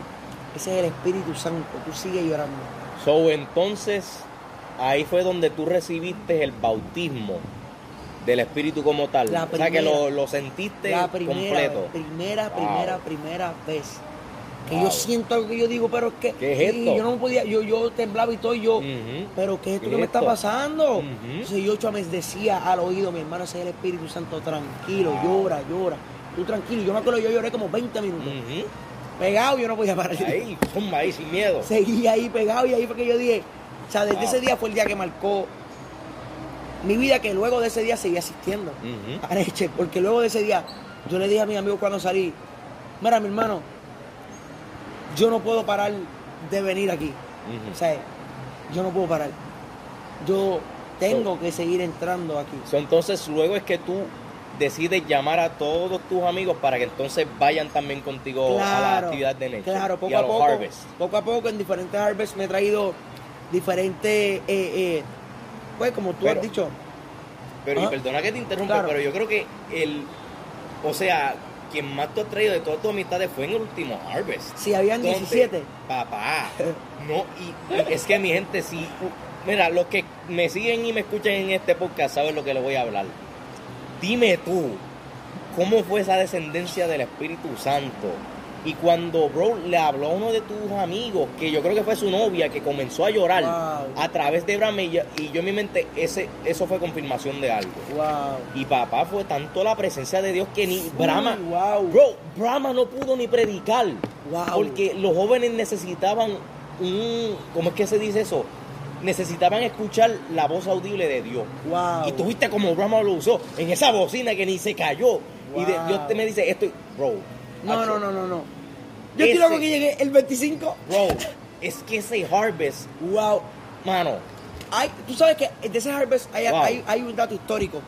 ese es el Espíritu Santo, tú sigues llorando. So, entonces, ahí fue donde tú recibiste el bautismo del Espíritu como tal. La o sea, que lo, lo sentiste La primera, completo. primera, Wow. primera, primera vez. Que Wow. yo siento algo que yo digo, pero es que ¿Qué es y esto? yo no podía, yo, yo temblaba y todo, y yo, pero ¿qué es esto ¿Qué que es me está pasando? Ujú. Entonces Yocho me decía al oído, mi hermano, ese es el Espíritu Santo, tranquilo, Wow. llora, llora. Tú tranquilo, yo me acuerdo, yo lloré como 20 minutos. Pegado, yo no podía parar. Ahí, zumba ahí, sin miedo. Seguí ahí pegado y ahí fue que yo dije, o sea, desde Wow. ese día fue el día que marcó mi vida, que luego de ese día seguí asistiendo Ujú. a Neche, porque luego de ese día yo le dije a mis amigos cuando salí, mira mi hermano, yo no puedo parar de venir aquí, o sea, yo no puedo parar, yo tengo que seguir entrando aquí. So, entonces, luego es que tú decides llamar a todos tus amigos para que entonces vayan también contigo a la actividad de Nature claro, y poco a a los poco, Harvest. poco a poco en diferentes harvests me he traído diferentes, eh, eh, pues como tú Pero- has dicho, Pero, y perdona que te interrumpa, Claro. pero yo creo que el, o sea, quien más tú has traído de todas tus amistades fue en el último Harvest. si habían ¿Dónde? 17. Papá, no, y, y es que mi gente sí, mira, los que me siguen y me escuchan en este podcast saben lo que les voy a hablar. Dime tú, ¿cómo fue esa descendencia del Espíritu Santo Y cuando, bro, le habló a uno de tus amigos, que yo creo que fue su novia, que comenzó a llorar Wow. a través de Brahma, y yo, en mi mente, ese, eso fue confirmación de algo. Wow. Y papá fue tanto la presencia de Dios que ni Brahma, wow. bro, Brahma no pudo ni predicar. Porque los jóvenes necesitaban un, ¿cómo es que se dice eso? Necesitaban escuchar la voz audible de Dios. Wow. Y tú viste como Brahma lo usó en esa bocina que ni se cayó. Y de-. Dios te me dice, esto, bro. No, no, no, no, no. Yo Ese- estoy loco que llegué el 25. Bro, es que ese harvest, Wow. mano. Hay, tú sabes que de ese Harvest hay, Wow. hay, hay un dato histórico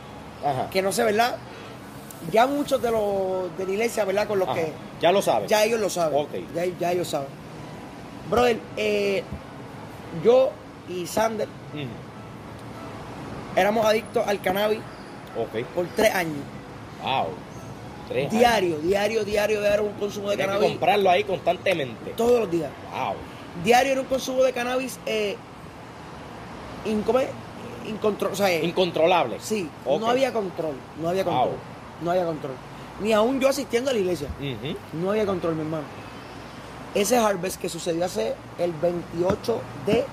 Ajá. que no sé, ¿verdad? Ya muchos de los de la iglesia, ¿verdad? Con los ajá. que Ya lo sabes. ya ellos lo saben. Ok. Ya, ya ellos saben. Brother, eh, yo y Sander éramos adictos al cannabis por tres años. Wow. Tres años. Diario, diario, diario era un consumo de Tienes que cannabis comprarlo ahí constantemente. todos los días. Wow. Diario era un consumo de cannabis eh, eh, Incontrolable. sí, no había control, no había control, Wow. no había control. Ni aún yo asistiendo a la iglesia, no había control, mi hermano. Ese harvest que sucedió hace el 28 de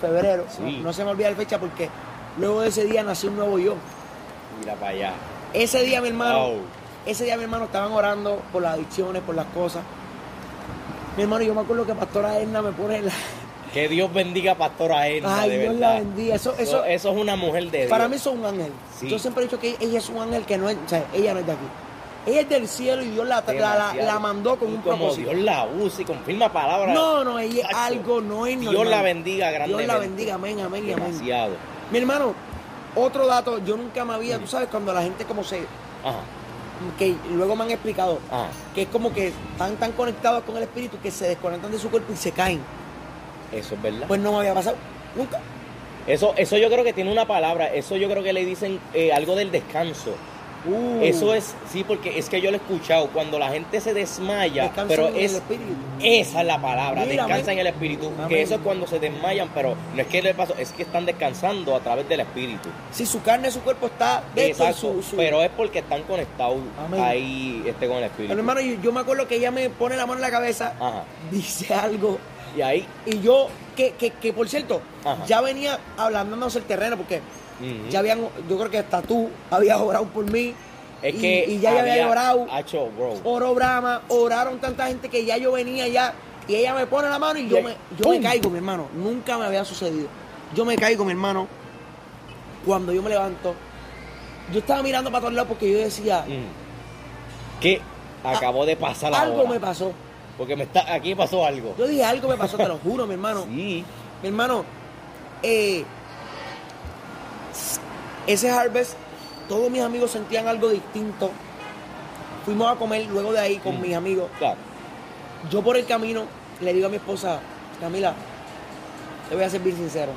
febrero, Sí. no, no se me olvida la fecha porque luego de ese día nació un nuevo yo. Mira para allá. Ese día, mi hermano, Wow. ese día, mi hermano, estaban orando por las adicciones, por las cosas. Mi hermano, yo me acuerdo que Pastora Edna me pone la... Que Dios bendiga a Pastora Edna, Ay, de Dios verdad. la bendiga. Eso, eso, Eso, eso es una mujer de Dios. para mí eso es un ángel. Sí. Yo siempre he dicho que ella es un ángel que no es, o sea, ella no es de aquí. Ella es del cielo y Dios la, la, mandó con Y un como propósito. Dios la usa y confirma palabras. No, no, ella es algo, no es Dios normal. la bendiga Dios grandemente. la bendiga, amén, amén y amén. Demasiado. Mi hermano, otro dato, yo nunca me había, Mm. tú sabes, cuando la gente como se, Ajá. que luego me han explicado, que es como que están tan conectados con el espíritu que se desconectan de su cuerpo y se caen. Eso es verdad. Pues no me había pasado, nunca. Eso, eso yo creo que tiene una palabra. Eso yo creo que le dicen eh, algo del descanso. Uh, Eso es, sí, porque es que yo lo he escuchado. Cuando la gente se desmaya, descanso pero en es el espíritu. Esa es la palabra, descansa en el espíritu. Amén. Que eso es cuando se desmayan, pero no es que le pasó, es que están descansando a través del espíritu. Si su carne, su cuerpo está Exacto, su, su- pero es porque están conectados Amén. ahí este, con el espíritu. Pero, hermano, yo, yo me acuerdo que ella me pone la mano en la cabeza, Ajá. dice algo, Y ahí, y yo, que, que, que por cierto, Ajá. ya venía hablándose el terreno, porque ya habían, yo creo que hasta tú habías orado por mí, es y- que y ya yo había orado. Hacho, bro. oró Brahma, oraron tanta gente que ya yo venía ya, y ella me pone la mano y yo, Y- me, yo me caigo, mi hermano, nunca me había sucedido. Yo me caigo, mi hermano, cuando yo me levanto, yo estaba mirando para todos lados porque yo decía, Mm. Que acabó de pasar la algo me pasó. Porque me está, aquí pasó algo. Yo dije, algo me pasó, te lo juro, mi hermano. Sí. Mi hermano, eh, ese harvest, todos mis amigos sentían algo distinto. Fuimos a comer luego de ahí con Mm. mis amigos. Claro. Yo por el camino le digo a mi esposa, Camila, te voy a ser bien sincero.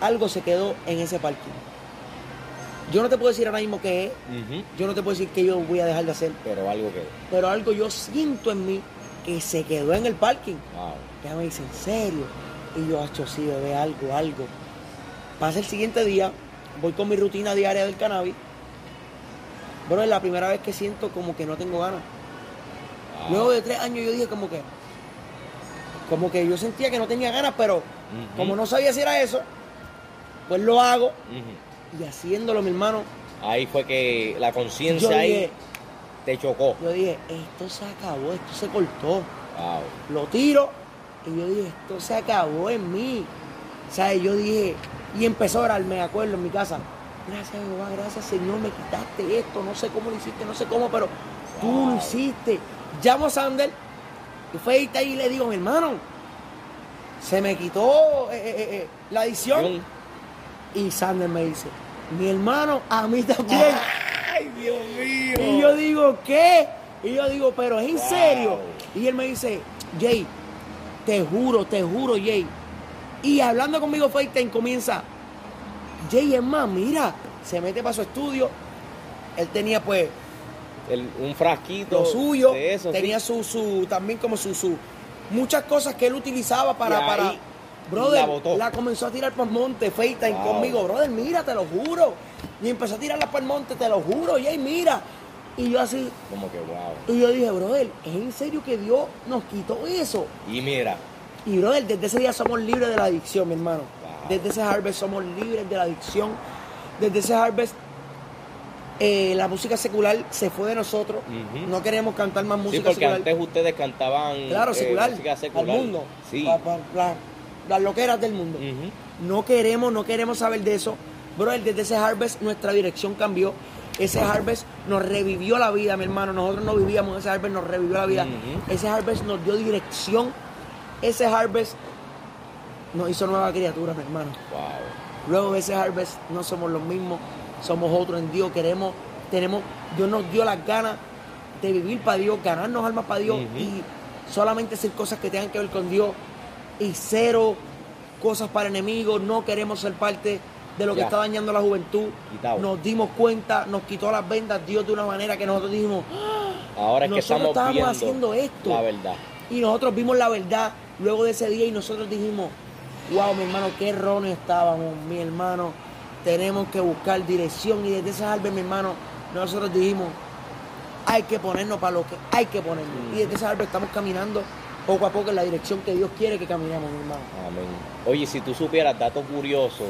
Algo se quedó en ese parking. Yo no te puedo decir ahora mismo qué es. Yo no te puedo decir que yo voy a dejar de hacer. Pero algo que. Pero algo yo siento en mí que se quedó en el parking. Wow. Ya me dice, ¿en serio? Y yo, hacho, sí, bebé, algo, algo. Pasa el siguiente día, voy con mi rutina diaria del cannabis. Bueno, es la primera vez que siento como que no tengo ganas. Wow. Luego de tres años yo dije como que, como que yo sentía que no tenía ganas, pero como no sabía si era eso, pues lo hago. Ujú. Y haciéndolo, mi hermano, Ahí fue que la conciencia ahí te chocó. yo dije, esto se acabó, esto se cortó. Wow. lo tiro y yo dije, esto se acabó en mí. O sea, yo dije, y empezó a orar, me acuerdo en mi casa. Gracias Jehová, gracias Señor, me quitaste esto, no sé cómo lo hiciste, no sé cómo, pero tú lo hiciste. Llamo a Sander y fue ahí y le digo, mi hermano, se me quitó eh, eh, eh, la adicción. Y Sander me dice, mi hermano, a mí también. ¡Ay, Dios mío! Y yo digo, ¿qué? Y yo digo, pero es en Wow. serio. Y él me dice, Jay, te juro, te juro, Jay. Y hablando conmigo, FaceTime comienza, Jay, es más, mira, se mete para su estudio. Él tenía pues El- un frasquito lo suyo, de eso. tenía sí. su, su, también como su, su, muchas cosas que él utilizaba para, Y ahí para, brother, la botó. la comenzó a tirar por el monte, FaceTime Wow. conmigo, brother, mira, te lo juro. Y empezó a tirarla por el monte, te lo juro, Jay, mira. Y yo así, Como que wow. y yo dije, brother, ¿es en serio que Dios nos quitó eso? Y mira, Y brother, desde ese día somos libres de la adicción, mi hermano. Wow. Desde ese harvest somos libres de la adicción. Desde ese harvest eh, la música secular se fue de nosotros. No queremos cantar más sí, música porque secular. antes ustedes cantaban claro, eh, secular, música secular. al mundo. Sí. Pa- pa- la- las loqueras del mundo. No queremos, no queremos saber de eso. Brother, desde ese harvest nuestra dirección cambió. Ese harvest nos revivió la vida, mi hermano. Nosotros no vivíamos, ese harvest nos revivió la vida. Ese harvest nos dio dirección. Ese harvest nos hizo nueva criatura, mi hermano. Wow. Luego de ese harvest no somos los mismos, somos otros en Dios. Queremos, tenemos, Dios nos dio las ganas de vivir para Dios, ganarnos almas para Dios y solamente hacer cosas que tengan que ver con Dios y cero cosas para enemigos. No queremos ser parte de lo que Ya. está dañando a la juventud. Quitado. Nos dimos cuenta, nos quitó las vendas Dios de una manera que nosotros dijimos, "Ah", Ahora es que Nosotros estamos estábamos viendo haciendo esto. la verdad. y nosotros vimos la verdad luego de ese día y nosotros dijimos, wow, mi hermano, qué erróneos estábamos, mi hermano, tenemos que buscar dirección y desde ese árbol, mi hermano, nosotros dijimos, hay que ponernos para lo que hay que ponernos. Mm. Y desde ese árbol estamos caminando poco a poco en la dirección que Dios quiere que caminemos, mi hermano. Amén. Oye, si tú supieras, dato curioso,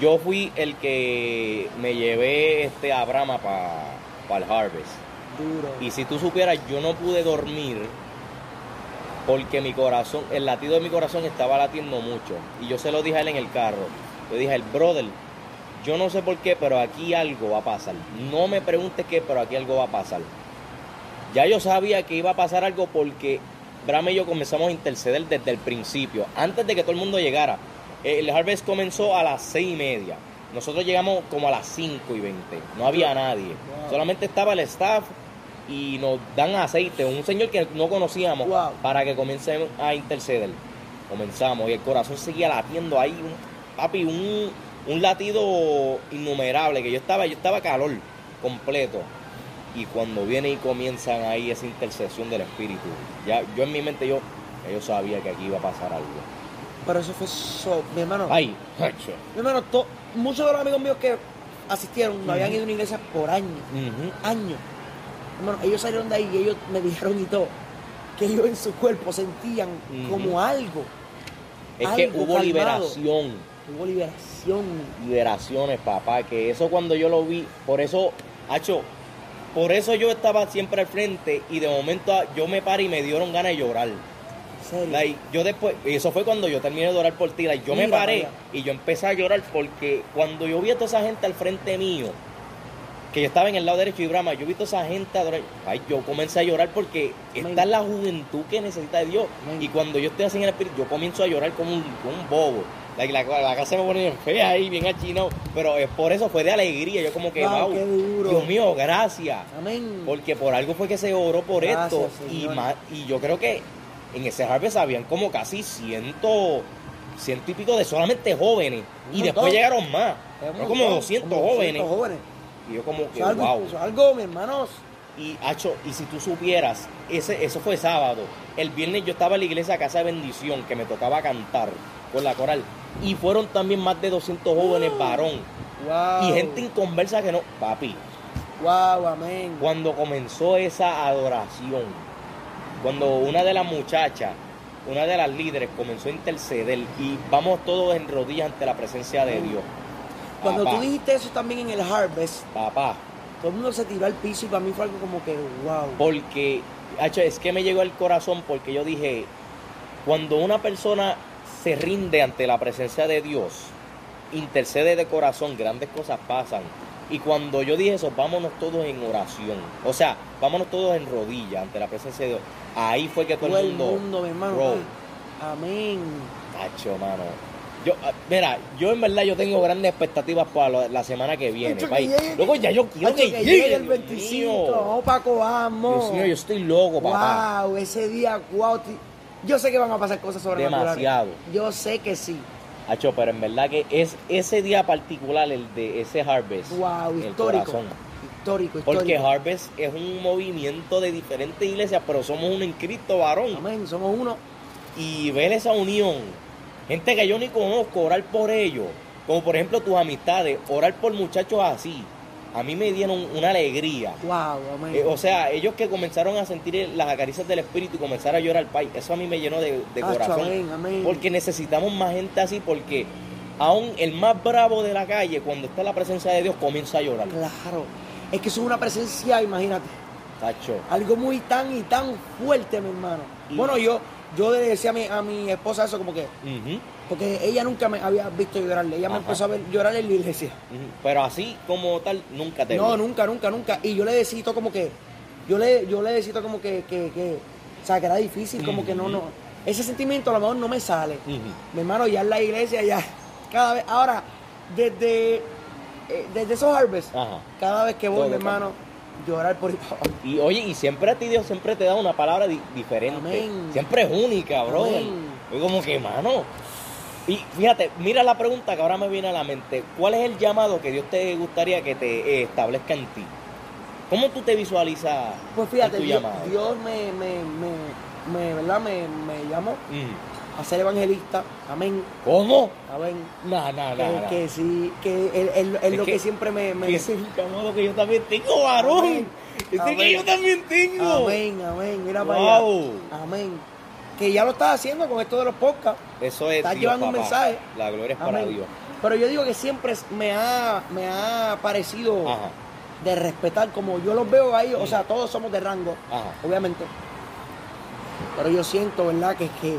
yo fui el que me llevé este a Brahma para el Harvest. Duro. Y si tú supieras, yo no pude dormir porque mi corazón, el latido de mi corazón estaba latiendo mucho. Y yo se lo dije a él en el carro. Yo dije, el brother, yo no sé por qué, pero aquí algo va a pasar. No me preguntes qué, pero aquí algo va a pasar. Ya yo sabía que iba a pasar algo porque Brahma y yo comenzamos a interceder desde el principio, antes de que todo el mundo llegara. El Harvest comenzó a las seis y media. Nosotros llegamos como a las 5 y 20. No había nadie. Wow. Solamente estaba el staff y nos dan aceite. Un señor que no conocíamos Wow. para que comiencen a interceder. Comenzamos y el corazón seguía latiendo ahí. Un, papi, un, un latido innumerable que yo estaba, yo estaba calor completo. Y cuando viene y comienzan ahí esa intercesión del Espíritu, ya yo en mi mente yo, yo sabía que aquí iba a pasar algo. Pero eso fue so, mi hermano. Ay, hacho. Mi hermano, to- muchos de los amigos míos que asistieron no habían ido a una iglesia por años. Ujú. años. Hermano, ellos salieron de ahí y ellos me dijeron y todo que ellos en su cuerpo sentían como algo. Es que Algo hubo calmado. liberación. Hubo liberación. liberaciones, papá, que eso cuando yo lo vi, por eso, hacho, por eso yo estaba siempre al frente y de momento ah, yo me paré y me dieron ganas de llorar. Like, yo después, y eso fue cuando yo terminé de orar por ti, like, yo me paré vaya. y yo empecé a llorar porque cuando yo vi a toda esa gente al frente mío, que yo estaba en el lado derecho y Brahma, yo vi a toda esa gente adorar, ay, yo comencé a llorar porque esta es la juventud que necesita de Dios. Y cuando yo estoy así en el espíritu, yo comienzo a llorar como un, como un bobo. Like, la, la casa me pone bien fea ahí, bien achinado. Pero es por eso fue de alegría. Yo como que, Wow, wow, qué duro. Dios mío, gracias. Amén. Porque por algo fue que se oró por Gracias, esto. Y, más, y yo creo que en ese Harvest habían como casi ciento, ciento y pico de solamente jóvenes. Un y después llegaron más. Como montón, 200 como jóvenes. 200 jóvenes. Y yo como que, algo, wow. algo, mi hermanos. Y, Acho, y si tú supieras, ese, eso fue sábado. El viernes yo estaba en la iglesia Casa de Bendición, que me tocaba cantar con la coral. Y fueron también más de 200 jóvenes varón. Wow. Y gente inconversa que no. Papi, Wow, amén. cuando comenzó esa adoración, cuando una de las muchachas, una de las líderes comenzó a interceder y vamos todos en rodillas ante la presencia de Dios. Cuando Papá, tú dijiste eso también en el Harvest, Papá, todo el mundo se tiró al piso y para mí fue algo como que, wow. Porque, es que me llegó al corazón porque yo dije, cuando una persona se rinde ante la presencia de Dios, intercede de corazón, grandes cosas pasan. Y cuando yo dije eso, vámonos todos en oración. O sea, vámonos todos en rodillas ante la presencia de Dios. Ahí fue que todo, Todo el mundo... mundo, mi hermano. Bro. Amén. Hacho, mano. Yo, ah, mira, yo en verdad yo tengo grandes expectativas para la semana que viene. Luego ya yo quiero que, que llegue. el Dios 25. mío. Vamos, Paco, vamos. Dios mío, yo estoy loco, papá. Wow, ese día, wow. Yo sé que van a pasar cosas sobrenaturales. Demasiado. Yo sé que sí. Hacho, pero en verdad que es ese día particular, el de ese Harvest. Wow, histórico. Histórico, histórico. Porque Harvest es un movimiento de diferentes iglesias, pero somos uno en Cristo, varón. Amén, somos uno. Y ver esa unión, gente que yo ni conozco, orar por ellos. Como por ejemplo tus amistades, orar por muchachos así. A mí me dieron una alegría. Wow, amén. Eh, o sea, ellos que comenzaron a sentir las acaricias del espíritu y comenzar a llorar, Pai, eso a mí me llenó de, corazón. amén, amén. Porque necesitamos más gente así, porque aún el más bravo de la calle, cuando está en la presencia de Dios, comienza a llorar. Claro. Es que eso es una presencia, imagínate, Tacho. algo muy tan y tan fuerte, mi hermano. Y- Bueno, yo yo le decía a mi, a mi esposa eso como que, Ujú, porque ella nunca me había visto llorarle. Ella me empezó a ver llorar en la iglesia. Pero así como tal, nunca te No, vi. nunca, nunca, nunca. Y yo le decito como que, yo le, yo le decito como que, que, que, o sea, que era difícil, como que no, no. Ese sentimiento a lo mejor no me sale. Mi hermano, ya en la iglesia, ya, cada vez, ahora, desde, eh, desde esos harvests, Ajá. cada vez que voy, Todo mi hermano, llorar por. Y oye, y siempre a ti Dios siempre te da una palabra di- diferente. Amén. Siempre es única, bro. Amén. Como que, mano. Y fíjate, mira la pregunta que ahora me viene a la mente. ¿Cuál es el llamado que Dios te gustaría que te eh, establezca en ti? ¿Cómo tú te visualizas Pues fíjate, en tu Dios, llamado? Dios me, me, me, me, ¿verdad? Me, me llamó Mm. a ser evangelista. Amén. ¿Cómo? Amén. Que, no. no. que sí, que es, es- es Es lo que- que, siempre me... me- ese es el llamado que yo también tengo, varón. Amén. Ese que yo también tengo. Amén, amén. Mira para allá. Wow. Amén. Que ya lo estás haciendo con esto de los podcasts. Eso es Estás Dios, llevando un mensaje. La gloria es para Amén. Dios. Pero yo digo que siempre me ha, me ha parecido Ajá, de respetar, como yo los veo ahí, o sea, todos somos de rango, ajá. obviamente. Pero yo siento, ¿verdad?, que, que,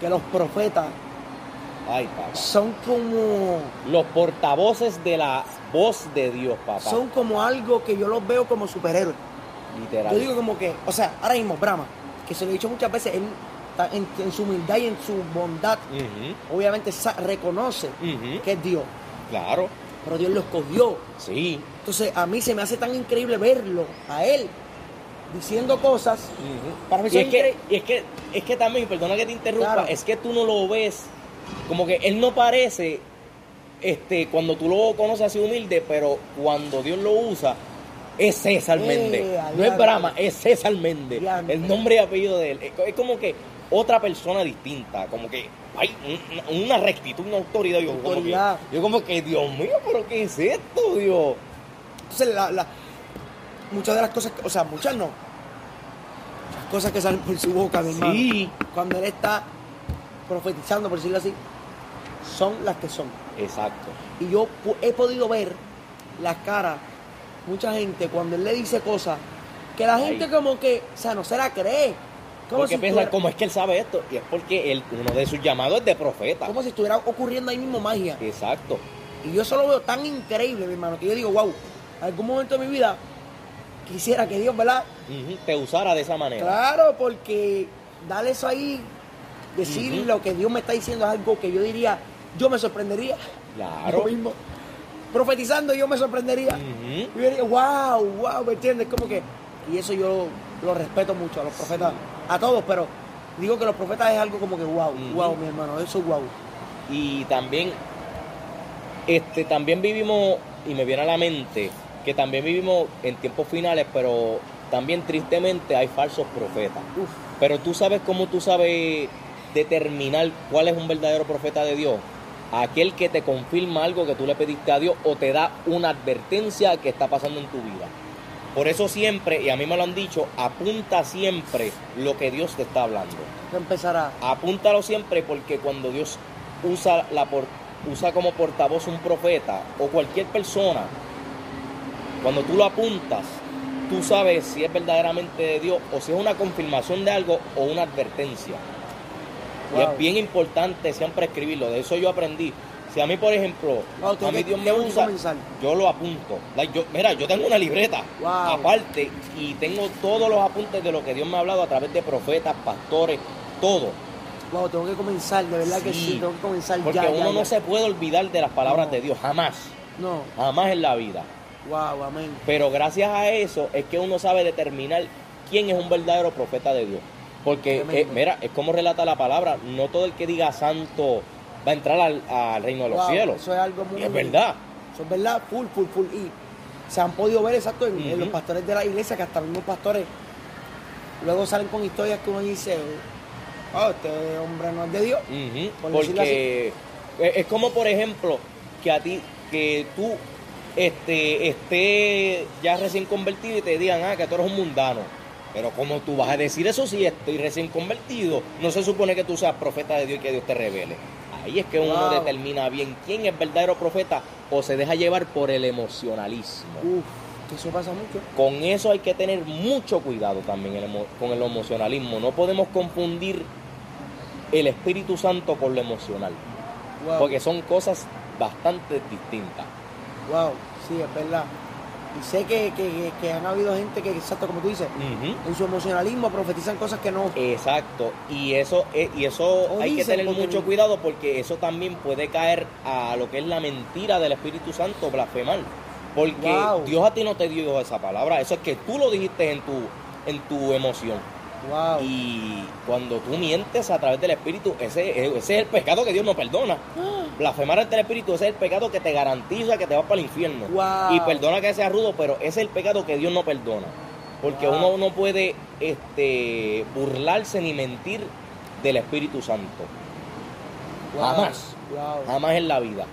que los profetas Ay, papá. son como, Los portavoces de la voz de Dios, papá. son como algo que yo los veo como superhéroes. Literal. Yo digo como que, o sea, ahora mismo Brahma, que se lo he dicho muchas veces, él está en, en su humildad y en su bondad, obviamente reconoce que es Dios, Claro, pero Dios lo escogió. sí. Entonces a mí se me hace tan increíble verlo a él diciendo cosas. Para mí y, es que, y es que es que también, perdona que te interrumpa, Claro. es que tú no lo ves, como que él no parece, este, cuando tú lo conoces así humilde, pero cuando Dios lo usa, es César Eh, Méndez. No es. Brahma, es César Méndez. El nombre y apellido de él. Es como que otra persona distinta, como que hay un- una rectitud, una autoridad. Yo como, que, Autoridad. yo como que, Dios mío, pero ¿qué es esto, Dios? Entonces la- la- muchas de las cosas, o sea, muchas no. Muchas cosas que salen por su boca, mi hermano. Sí. Cuando él está profetizando, por decirlo así, son las que son. Exacto. Y yo he podido ver las caras, mucha gente, cuando él le dice cosas, que la gente Ay. como que, o sea, no se la cree. Porque si, estuviera, ¿cómo es que él sabe esto? Y es porque él, uno de sus llamados es de profeta. como si estuviera ocurriendo ahí mismo magia. Exacto. Y yo eso lo veo tan increíble, mi hermano, que yo digo, wow, algún momento de mi vida quisiera que Dios, ¿verdad? Te usara de esa manera. Claro, porque darle eso ahí, decir lo que Dios me está diciendo es algo que yo diría, yo me sorprendería. Claro. Yo mismo. Profetizando yo me sorprendería. Y yo diría, wow, wow, ¿me entiendes? Como que, y eso yo lo respeto mucho a los profetas, a todos, pero digo que los profetas es algo como que wow, Ujú. wow, mi hermano, eso es wow. Y también, este, también vivimos, y me viene a la mente, que también vivimos en tiempos finales, pero también tristemente hay falsos profetas. Uf, Pero tú sabes cómo tú sabes determinar cuál es un verdadero profeta de Dios. Aquel que te confirma algo que tú le pediste a Dios o te da una advertencia que está pasando en tu vida. Por eso siempre, y a mí me lo han dicho, apunta siempre lo que Dios te está hablando. empezará. Apúntalo siempre porque cuando Dios usa, la por- usa como portavoz un profeta o cualquier persona, cuando tú lo apuntas, tú sabes si es verdaderamente de Dios o si es una confirmación de algo o una advertencia. Y es bien importante siempre escribirlo. De eso yo aprendí. Si a mí, por ejemplo, a mí Dios me usa, yo lo apunto. Like, yo, mira, yo tengo una libreta Wow. aparte y tengo todos los apuntes de lo que Dios me ha hablado a través de profetas, pastores, todo. Wow, tengo que comenzar, de verdad que Sí. tengo que comenzar Porque ya, uno ya, no se puede olvidar de las palabras No. de Dios, jamás, No, jamás en la vida. wow, amén. Pero gracias a eso es que uno sabe determinar quién es un verdadero profeta de Dios. Porque, eh, mira, es como relata la palabra, no todo el que diga santo va a entrar al, al reino de los Wow, cielos. Eso es algo muy... Y es verdad. Eso es verdad, full, full, full. Y se han podido ver exacto en, los pastores de la iglesia, que hasta los mismos pastores luego salen con historias que uno dice, oh, este hombre no es de Dios. Por Porque es como, por ejemplo, que a ti, que tú este, esté ya recién convertido y te digan, ah, que tú eres un mundano. Pero ¿cómo tú vas a decir eso si estoy recién convertido? No se supone que tú seas profeta de Dios y que Dios te revele. Ahí es que uno determina bien quién es verdadero profeta o se deja llevar por el emocionalismo. Uf, que eso pasa mucho. Con eso hay que tener mucho cuidado también el emo- con el emocionalismo. No podemos confundir el Espíritu Santo con lo emocional, Wow. porque son cosas bastante distintas. Wow, sí, es verdad. Y sé que, que, han habido gente que, exacto como tú dices, en su emocionalismo profetizan cosas que no. Exacto, y eso, eh, y eso O hay que tener mucho cuidado porque eso también puede caer a lo que es la mentira del Espíritu Santo, blasfemar. Porque Wow. Dios a ti no te dio esa palabra, eso es que tú lo dijiste en tu, en tu emoción. Wow. Y cuando tú mientes a través del Espíritu, ese, ese es el pecado que Dios no perdona. Blasfemar ante el Espíritu, ese es el pecado que te garantiza que te vas para el infierno. Wow. Y perdona que sea rudo, pero ese es el pecado que Dios no perdona. Porque Wow. uno no puede este, burlarse ni mentir del Espíritu Santo. Jamás. Jamás en la vida.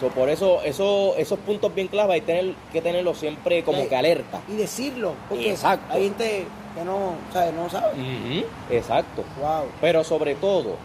So, por eso, eso, esos puntos bien claves hay tener, que tenerlos siempre como que alerta. Y decirlo, porque Exacto. hay gente que no, ¿sabes? No sabe. Exacto. Wow. Pero sobre todo,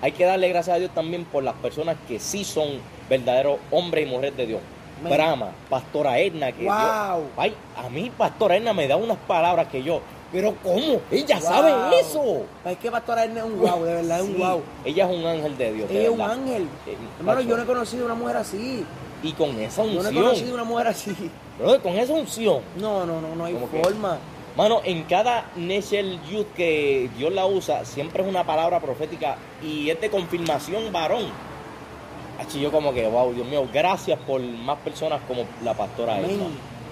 hay que darle gracias a Dios también por las personas que sí son verdaderos hombres y mujeres de Dios. Amén. Brahma, Pastora Edna, que Wow. Dios- ay, a mí Pastora Edna me da unas palabras que yo, pero ¿cómo? Ella Wow. sabe eso. Es que Pastora Erna es un wow, de verdad, es un wow. Ella es un ángel de Dios. de Ella es un ángel. Eh, Hermano, yo no he conocido una mujer así. Y con esa Yo no he unción, conocido una mujer así. brother, con esa unción, No, no, no, no hay ¿Cómo que? Mano, en cada Neshel Youth que Dios la usa, siempre es una palabra profética y es de confirmación varón. Así yo como que, wow, Dios mío, gracias por más personas como la pastora Amén.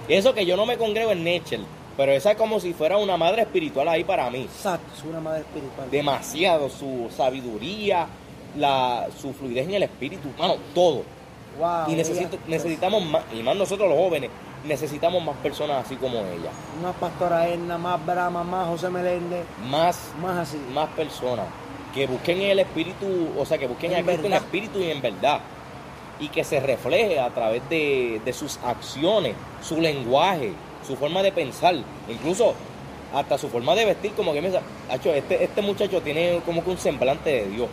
Y eso que yo no me congrego en Nechel, pero esa es como si fuera una madre espiritual ahí para mí. Exacto, es una madre espiritual. Demasiado, su sabiduría, la, su fluidez en el espíritu, mano, todo. Wow. y necesito, necesitamos más, y más nosotros los jóvenes, necesitamos más personas así como ella. Más Pastora Erna, más Brahma, más José Meléndez, Más más así. más personas que busquen el espíritu, o sea, que busquen En a Cristo en espíritu y en verdad. Y que se refleje a través de, de sus acciones, su lenguaje, su forma de pensar, incluso hasta su forma de vestir, como que me dice, "Acho, este, este muchacho tiene como que un semblante de Dios.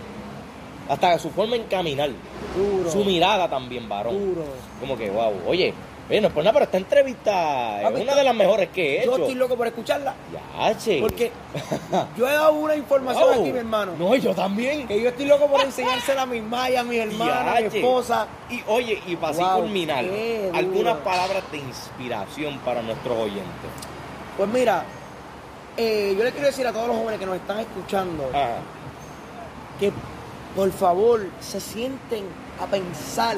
Hasta su forma en caminar, Duro. su mirada también, varón. Duro. Como que, wow, oye, oye, no es por nada, pero esta entrevista es una de las mejores que he Yo hecho. estoy loco por escucharla. Ya, che. Porque yo he dado una información Wow. aquí, mi hermano. No, yo también. Que yo estoy loco por enseñársela a mis mayas, a mis hermanas, a mi esposa. Y oye, y para así Wow, culminar, qué duro. algunas palabras de inspiración para nuestros oyentes. Pues mira, eh, yo le quiero decir a todos los jóvenes que nos están escuchando Ajá. que por favor se sienten a pensar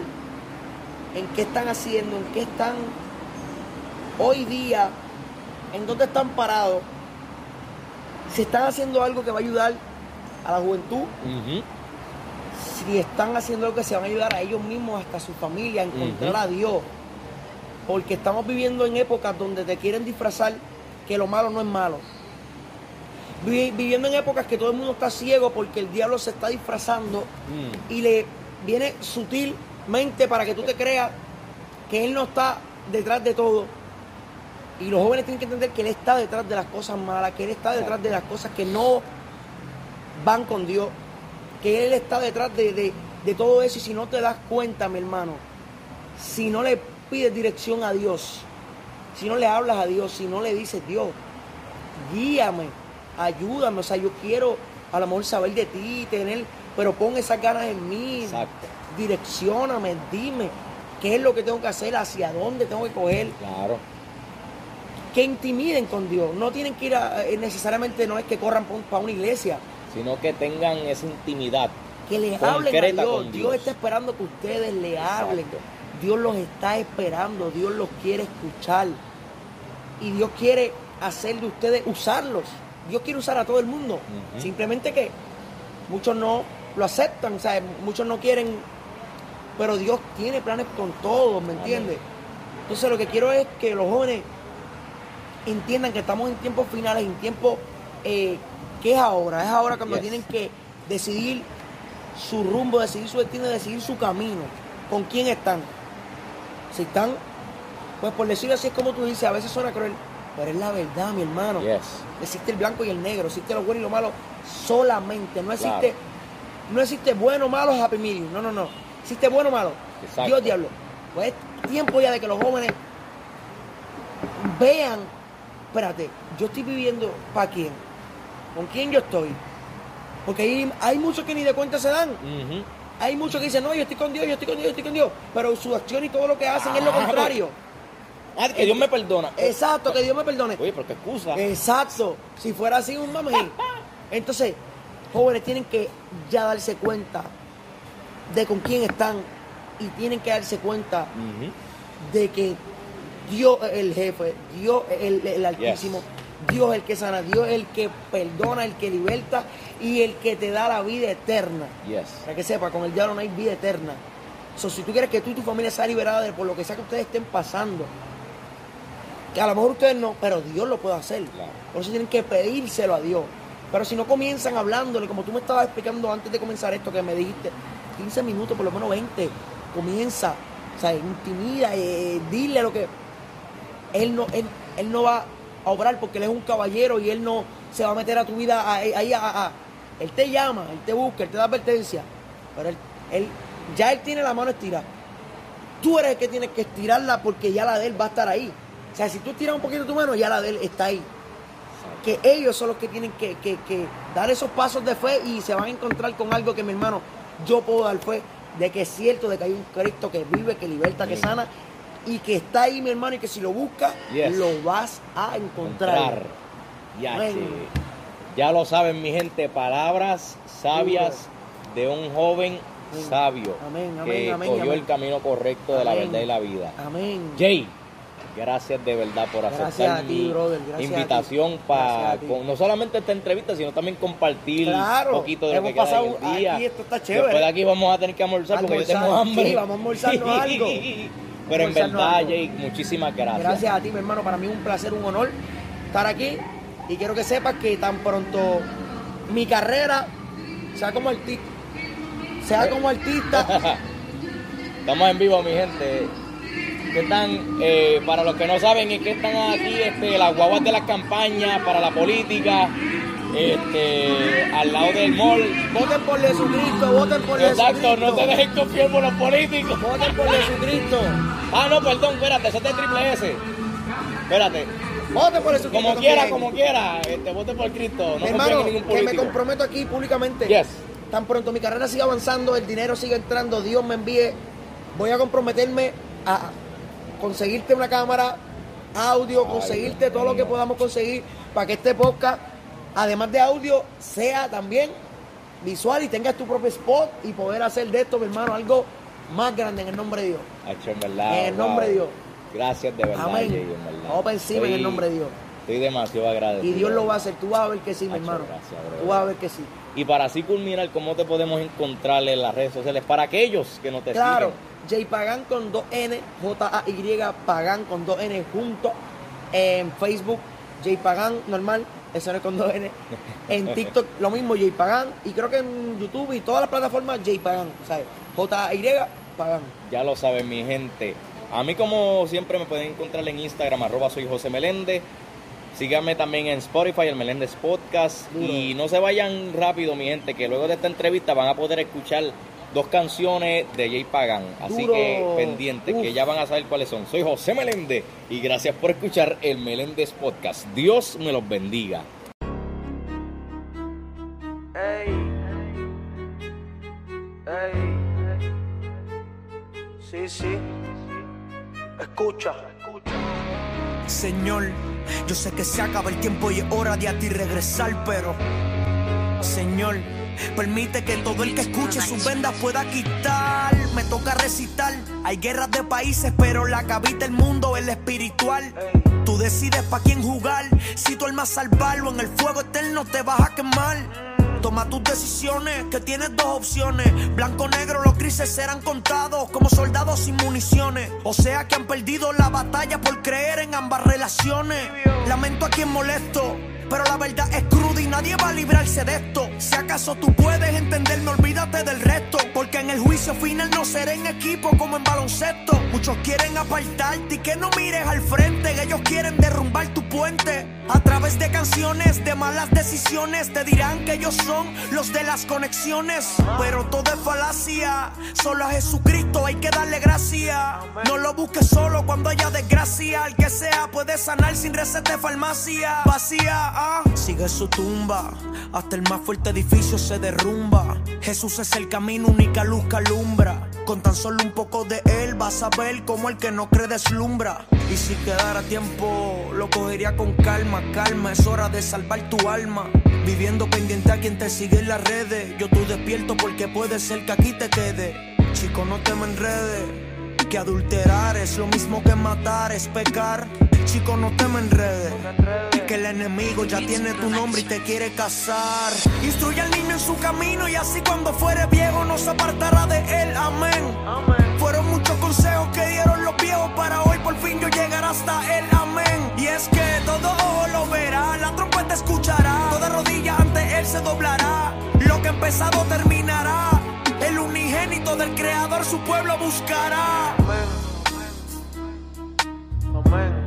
en qué están haciendo, en qué están hoy día, en dónde están parados, si están haciendo algo que va a ayudar a la juventud, si están haciendo algo que se van a ayudar a ellos mismos, hasta a su familia, a encontrar a Dios. Porque estamos viviendo en épocas donde te quieren disfrazar que lo malo no es malo. Vi- viviendo en épocas que todo el mundo está ciego porque el diablo se está disfrazando Mm. y le viene sutilmente para que tú te creas que él no está detrás de todo. Y los jóvenes tienen que entender que él está detrás de las cosas malas, que él está detrás de las cosas que no van con Dios, que él está detrás de, de- de todo eso. Y si no te das cuenta, mi hermano, si no le pides dirección a Dios, si no le hablas a Dios, si no le dices, Dios, guíame, ayúdame, o sea, yo quiero a lo mejor saber de ti, tener, pero pon esas ganas en mí, Exacto. Direccioname, dime qué es lo que tengo que hacer, hacia dónde tengo que coger, Claro. que intimiden con Dios, no tienen que ir a, eh, necesariamente, no es que corran para una iglesia, Sino que tengan esa intimidad. que le Concreta hablen a Dios. con Dios. Dios. está esperando que ustedes le hablen. Dios los está esperando. Dios los quiere escuchar. Y Dios quiere hacer de ustedes, usarlos. Dios quiere usar a todo el mundo. Simplemente que muchos no lo aceptan. o sea, Muchos no quieren. Pero Dios tiene planes con todos, ¿me entiendes? Entonces lo que quiero es que los jóvenes entiendan que estamos en tiempos finales, en tiempos eh, que es ahora, es ahora cuando Yes. tienen que decidir su rumbo, decidir su destino, decidir su camino, con quién están. Si están, pues por decirlo así es como tú dices, a veces suena cruel, pero es la verdad, mi hermano. Yes. Existe el blanco y el negro, existe lo bueno y lo malo solamente. No existe, Claro. no existe bueno, malo, happy medium. No, no, no. Existe bueno, malo. Exacto. Dios, diablo. Pues es tiempo ya de que los jóvenes vean, espérate, yo estoy viviendo para quién, con quién yo estoy. Porque hay, hay muchos que ni de cuenta se dan. Hay muchos que dicen, no, yo estoy con Dios, yo estoy con Dios, yo estoy con Dios. Pero su acción y todo lo que hacen es lo contrario. Ah, que Dios me perdona. Exacto, que Dios me perdone. Oye, pero qué excusa. Exacto. Si fuera así, un mami. Entonces, jóvenes tienen que ya darse cuenta de con quién están y tienen que darse cuenta de que Dios es el jefe, Dios es el, el altísimo, Dios es el que sana, Dios es el que perdona, el que liberta y el que te da la vida eterna. Yes. Para que sepa, con el diablo no hay vida eterna. So, si tú quieres que tú y tu familia sea liberada de por lo que sea que ustedes estén pasando, que a lo mejor ustedes no, pero Dios lo puede hacer. Claro. Por eso tienen que pedírselo a Dios. Pero si no comienzan hablándole, como tú me estabas explicando antes de comenzar esto, que me dijiste, 15 minutos, por lo menos 20, comienza, o sea, intimida, eh, dile lo que... Él no, él, él no va a obrar porque él es un caballero y él no se va a meter a tu vida ahí, ahí a- Él te llama, él te busca, él te da advertencia, pero él, él ya él tiene la mano estirada. Tú eres el que tienes que estirarla porque ya la de él va a estar ahí. O sea, si tú estiras un poquito tu mano, ya la de él está ahí. Que ellos son los que tienen que, que- que dar esos pasos de fe y se van a encontrar con algo que mi hermano, yo puedo dar fe de que es cierto, de que hay un Cristo que vive, que liberta, que sana y que está ahí, mi hermano, y que si lo buscas, Yes. lo vas a encontrar. Encontrar. Ya, ya lo saben, mi gente. Palabras sabias de un joven sabio Amén, amén, que amén, cogió el camino correcto de la verdad y la vida. Amén. Jay, gracias de verdad por aceptar ti, mi brother, invitación para no solamente esta entrevista, sino también compartir Claro, un poquito de lo que queda pasado el día. aquí, esto está chévere. Después de aquí vamos a tener que almorzar, porque yo tengo hambre. sí, vamos a almorzarnos algo. Pero en verdad, algo. Jay, muchísimas gracias. Gracias a ti, mi hermano. Para mí es un placer, un honor estar aquí. Y quiero que sepas que tan pronto mi carrera sea como artista, sea como artista, Estamos en vivo, mi gente. Que están, eh, para los que no saben, es que están aquí este, las guaguas de las campañas para la política, este, al lado del mall. voten por Jesucristo, voten por Exacto, Jesucristo. no se dejen confiar por los políticos. Voten por Jesucristo. Ah, no, perdón, espérate, ese es de triple S. Espérate, Voten por Jesucristo. como quiera, como quiera, este, vote por Cristo, no Mi hermano, ningún que me político. comprometo aquí públicamente. Yes. Tan pronto mi carrera siga avanzando, el dinero siga entrando, Dios me envíe, voy a comprometerme a conseguirte una cámara, audio, conseguirte todo lo que podamos conseguir para que este podcast, además de audio, sea también visual y tengas tu propio spot y poder hacer de esto, mi hermano, algo más grande en el nombre de Dios. En verdad, En el nombre de Dios. Gracias de verdad, Amén. Jay, en verdad. Vamos para encima en el nombre de Dios. Estoy demasiado agradecido. Y Dios lo va a hacer, tú vas a ver que sí, mi hermano. gracias. Tú vas a ver que sí. Y para así culminar, ¿cómo te podemos encontrar en las redes sociales? Para aquellos que no te Claro, siguen. J Pagan con 2N, J-A-Y Pagan con 2N juntos. En Facebook, J Pagan normal, eso no es con 2N. En TikTok, lo mismo, J Pagan. Y creo que en YouTube y todas las plataformas, J Pagan. ¿sabes? J-A-Y Pagan. Ya lo saben, mi gente. A mí, como siempre, me pueden encontrar en Instagram, arroba soy José Meléndez. Síganme también en Spotify, el Meléndez Podcast. Duro. Y no se vayan rápido, mi gente, que luego de esta entrevista van a poder escuchar dos canciones de Jay Pagan. Así Duro. que pendientes, que ya van a saber cuáles son. Soy José Meléndez y gracias por escuchar el Meléndez Podcast. Dios me los bendiga. Ey. Ey. Sí, sí. Escucha, escucha. Señor, yo sé que se acaba el tiempo y es hora de a ti regresar, pero Señor, permite que todo el que escuche sus vendas pueda quitar. Me toca recitar. Hay guerras de países, pero la que habita el mundo es la espiritual. Tú decides pa' quién jugar. Si tu alma salvarlo en el fuego eterno te vas a quemar. Toma tus decisiones, que tienes dos opciones. Blanco negro, los grises serán contados como soldados sin municiones. O sea que han perdido la batalla por creer en ambas relaciones. Lamento a quien molesto. Pero la verdad es cruda y nadie va a librarse de esto. Si acaso tú puedes entenderme, olvídate del resto. Porque en el juicio final no seré en equipo como en baloncesto. Muchos quieren apartarte y que no mires al frente. Ellos quieren derrumbar tu puente. A través de canciones, de malas decisiones, te dirán que ellos son los de las conexiones. Pero todo es falacia. Solo a Jesucristo hay que darle gracia. No lo busques solo cuando haya desgracia. El que sea puede sanar sin receta de farmacia. Vacía, Sigue su tumba. Hasta el más fuerte edificio se derrumba. Jesús es el camino, única luz que alumbra. Con tan solo un poco de él vas a ver como el que no cree deslumbra. Y si quedara tiempo, lo cogería con calma, calma. Es hora de salvar tu alma. Viviendo pendiente a quien te sigue en las redes. Yo tú despierto porque puede ser que aquí te quede. Chico, no te me enredes. Que adulterar es lo mismo que matar, es pecar. Chico, no te me enredes. Que el enemigo ya tiene tu nombre y te quiere casar. Instruye al niño en su camino y así cuando fuere viejo no se apartará de él. Amén. Fueron muchos consejos que dieron los viejos para hoy por fin yo llegar hasta él. Amén. Y es que todo ojo lo verá, la trompeta escuchará. Toda rodilla ante él se doblará. Lo que empezado terminará. El unigénito del creador su pueblo buscará. Amén.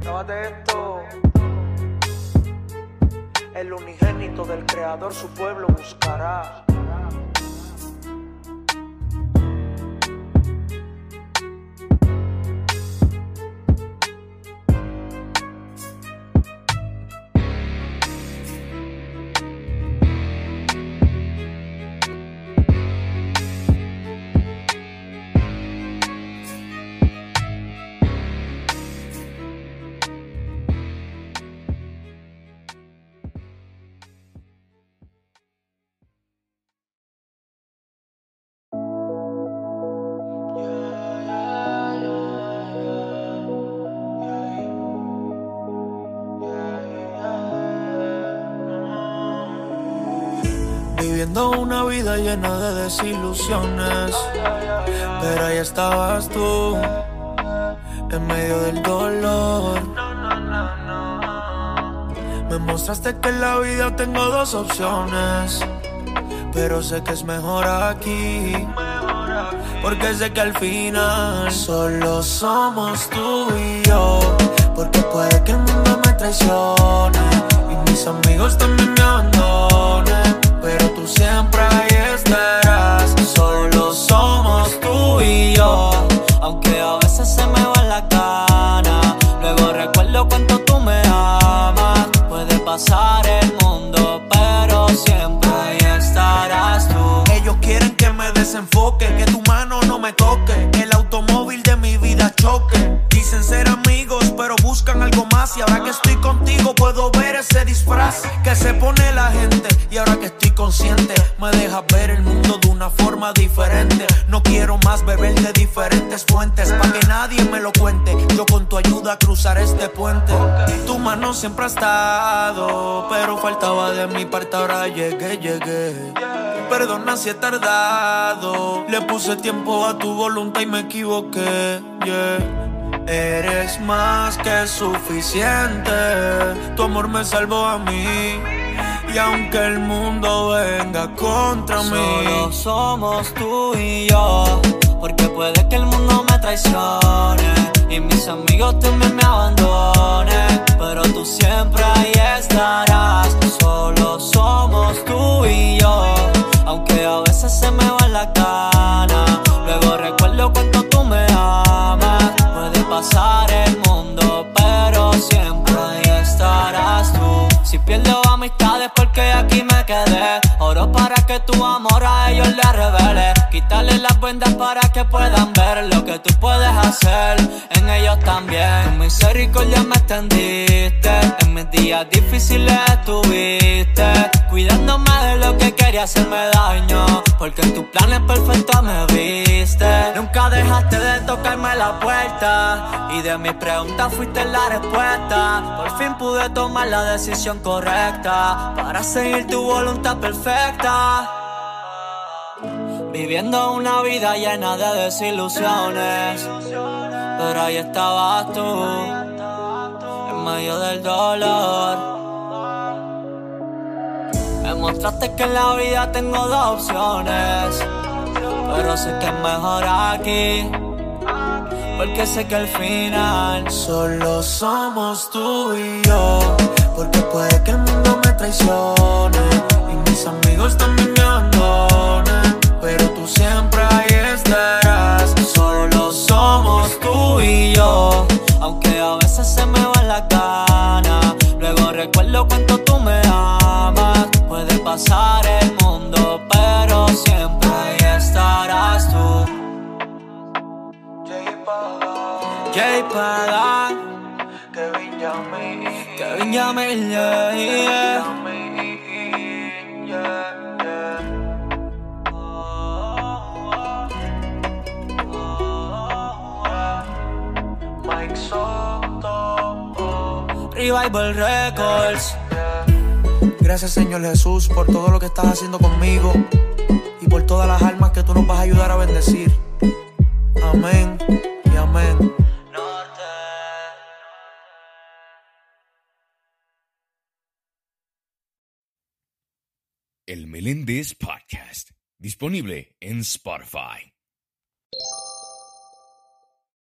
Grábate esto. El unigénito del creador su pueblo buscará. Llena de desilusiones. Pero ahí estabas tú, en medio del dolor. Me mostraste que en la vida tengo dos opciones. Pero sé que es mejor aquí. Porque sé que al final solo somos tú y yo. Porque puede que el mundo me traicione y mis amigos también me abandonen. Pero tú siempre ahí y yo. Aunque a veces se me va la gana. Luego recuerdo cuánto tú me amas. Puede pasar el mundo, pero siempre ahí estarás tú. Ellos quieren que me desenfoque, que tu mano no me toque, que el automóvil de mi vida choque. Dicen ser más. Y ahora que estoy contigo, puedo ver ese disfraz que se pone la gente. Y ahora que estoy consciente, me dejas ver el mundo de una forma diferente. No quiero más beber de diferentes fuentes, para que nadie me lo cuente. Yo con tu ayuda cruzaré este puente. Tu mano siempre ha estado, pero faltaba de mi parte, ahora llegué, llegué. Perdona si he tardado. Le puse tiempo a tu voluntad y me equivoqué. Eres más que suficiente. Tu amor me salvó a mí. Y aunque el mundo venga contra mí, Solo somos tú y yo. Porque puede que el mundo me traicione y mis amigos también Quitarle las vendas para que puedan ver lo que tú puedes hacer. En ellos también. Tu misericordia me extendiste. En mis días difíciles estuviste. Cuidándome de lo que quería hacerme daño. Porque en tus planes perfectos me viste. Nunca dejaste de tocarme la puerta. Y de mis preguntas fuiste la respuesta. Por fin pude tomar la decisión correcta. Para seguir tu voluntad perfecta. Viviendo una vida llena de desilusiones. Pero ahí estabas tú, en medio del dolor. demostraste que en la vida tengo dos opciones. Pero sé que es mejor aquí. Porque sé que al final solo somos tú y yo. Porque puede que el mundo me traicione y mis amigos también me. Tú siempre ahí estarás. Solo somos tú y yo. Aunque a veces se me va la gana. Luego recuerdo cuánto tú me amas. Puede pasar el mundo, pero siempre ahí estarás tú. Jay Pagan, Kevin Yamil, Kevin Yamil, yeah, yeah. Revival Records. Gracias Señor Jesús por todo lo que estás haciendo conmigo y por todas las almas que tú nos vas a ayudar a bendecir. Amén y amén. El Meléndez Podcast, disponible en Spotify.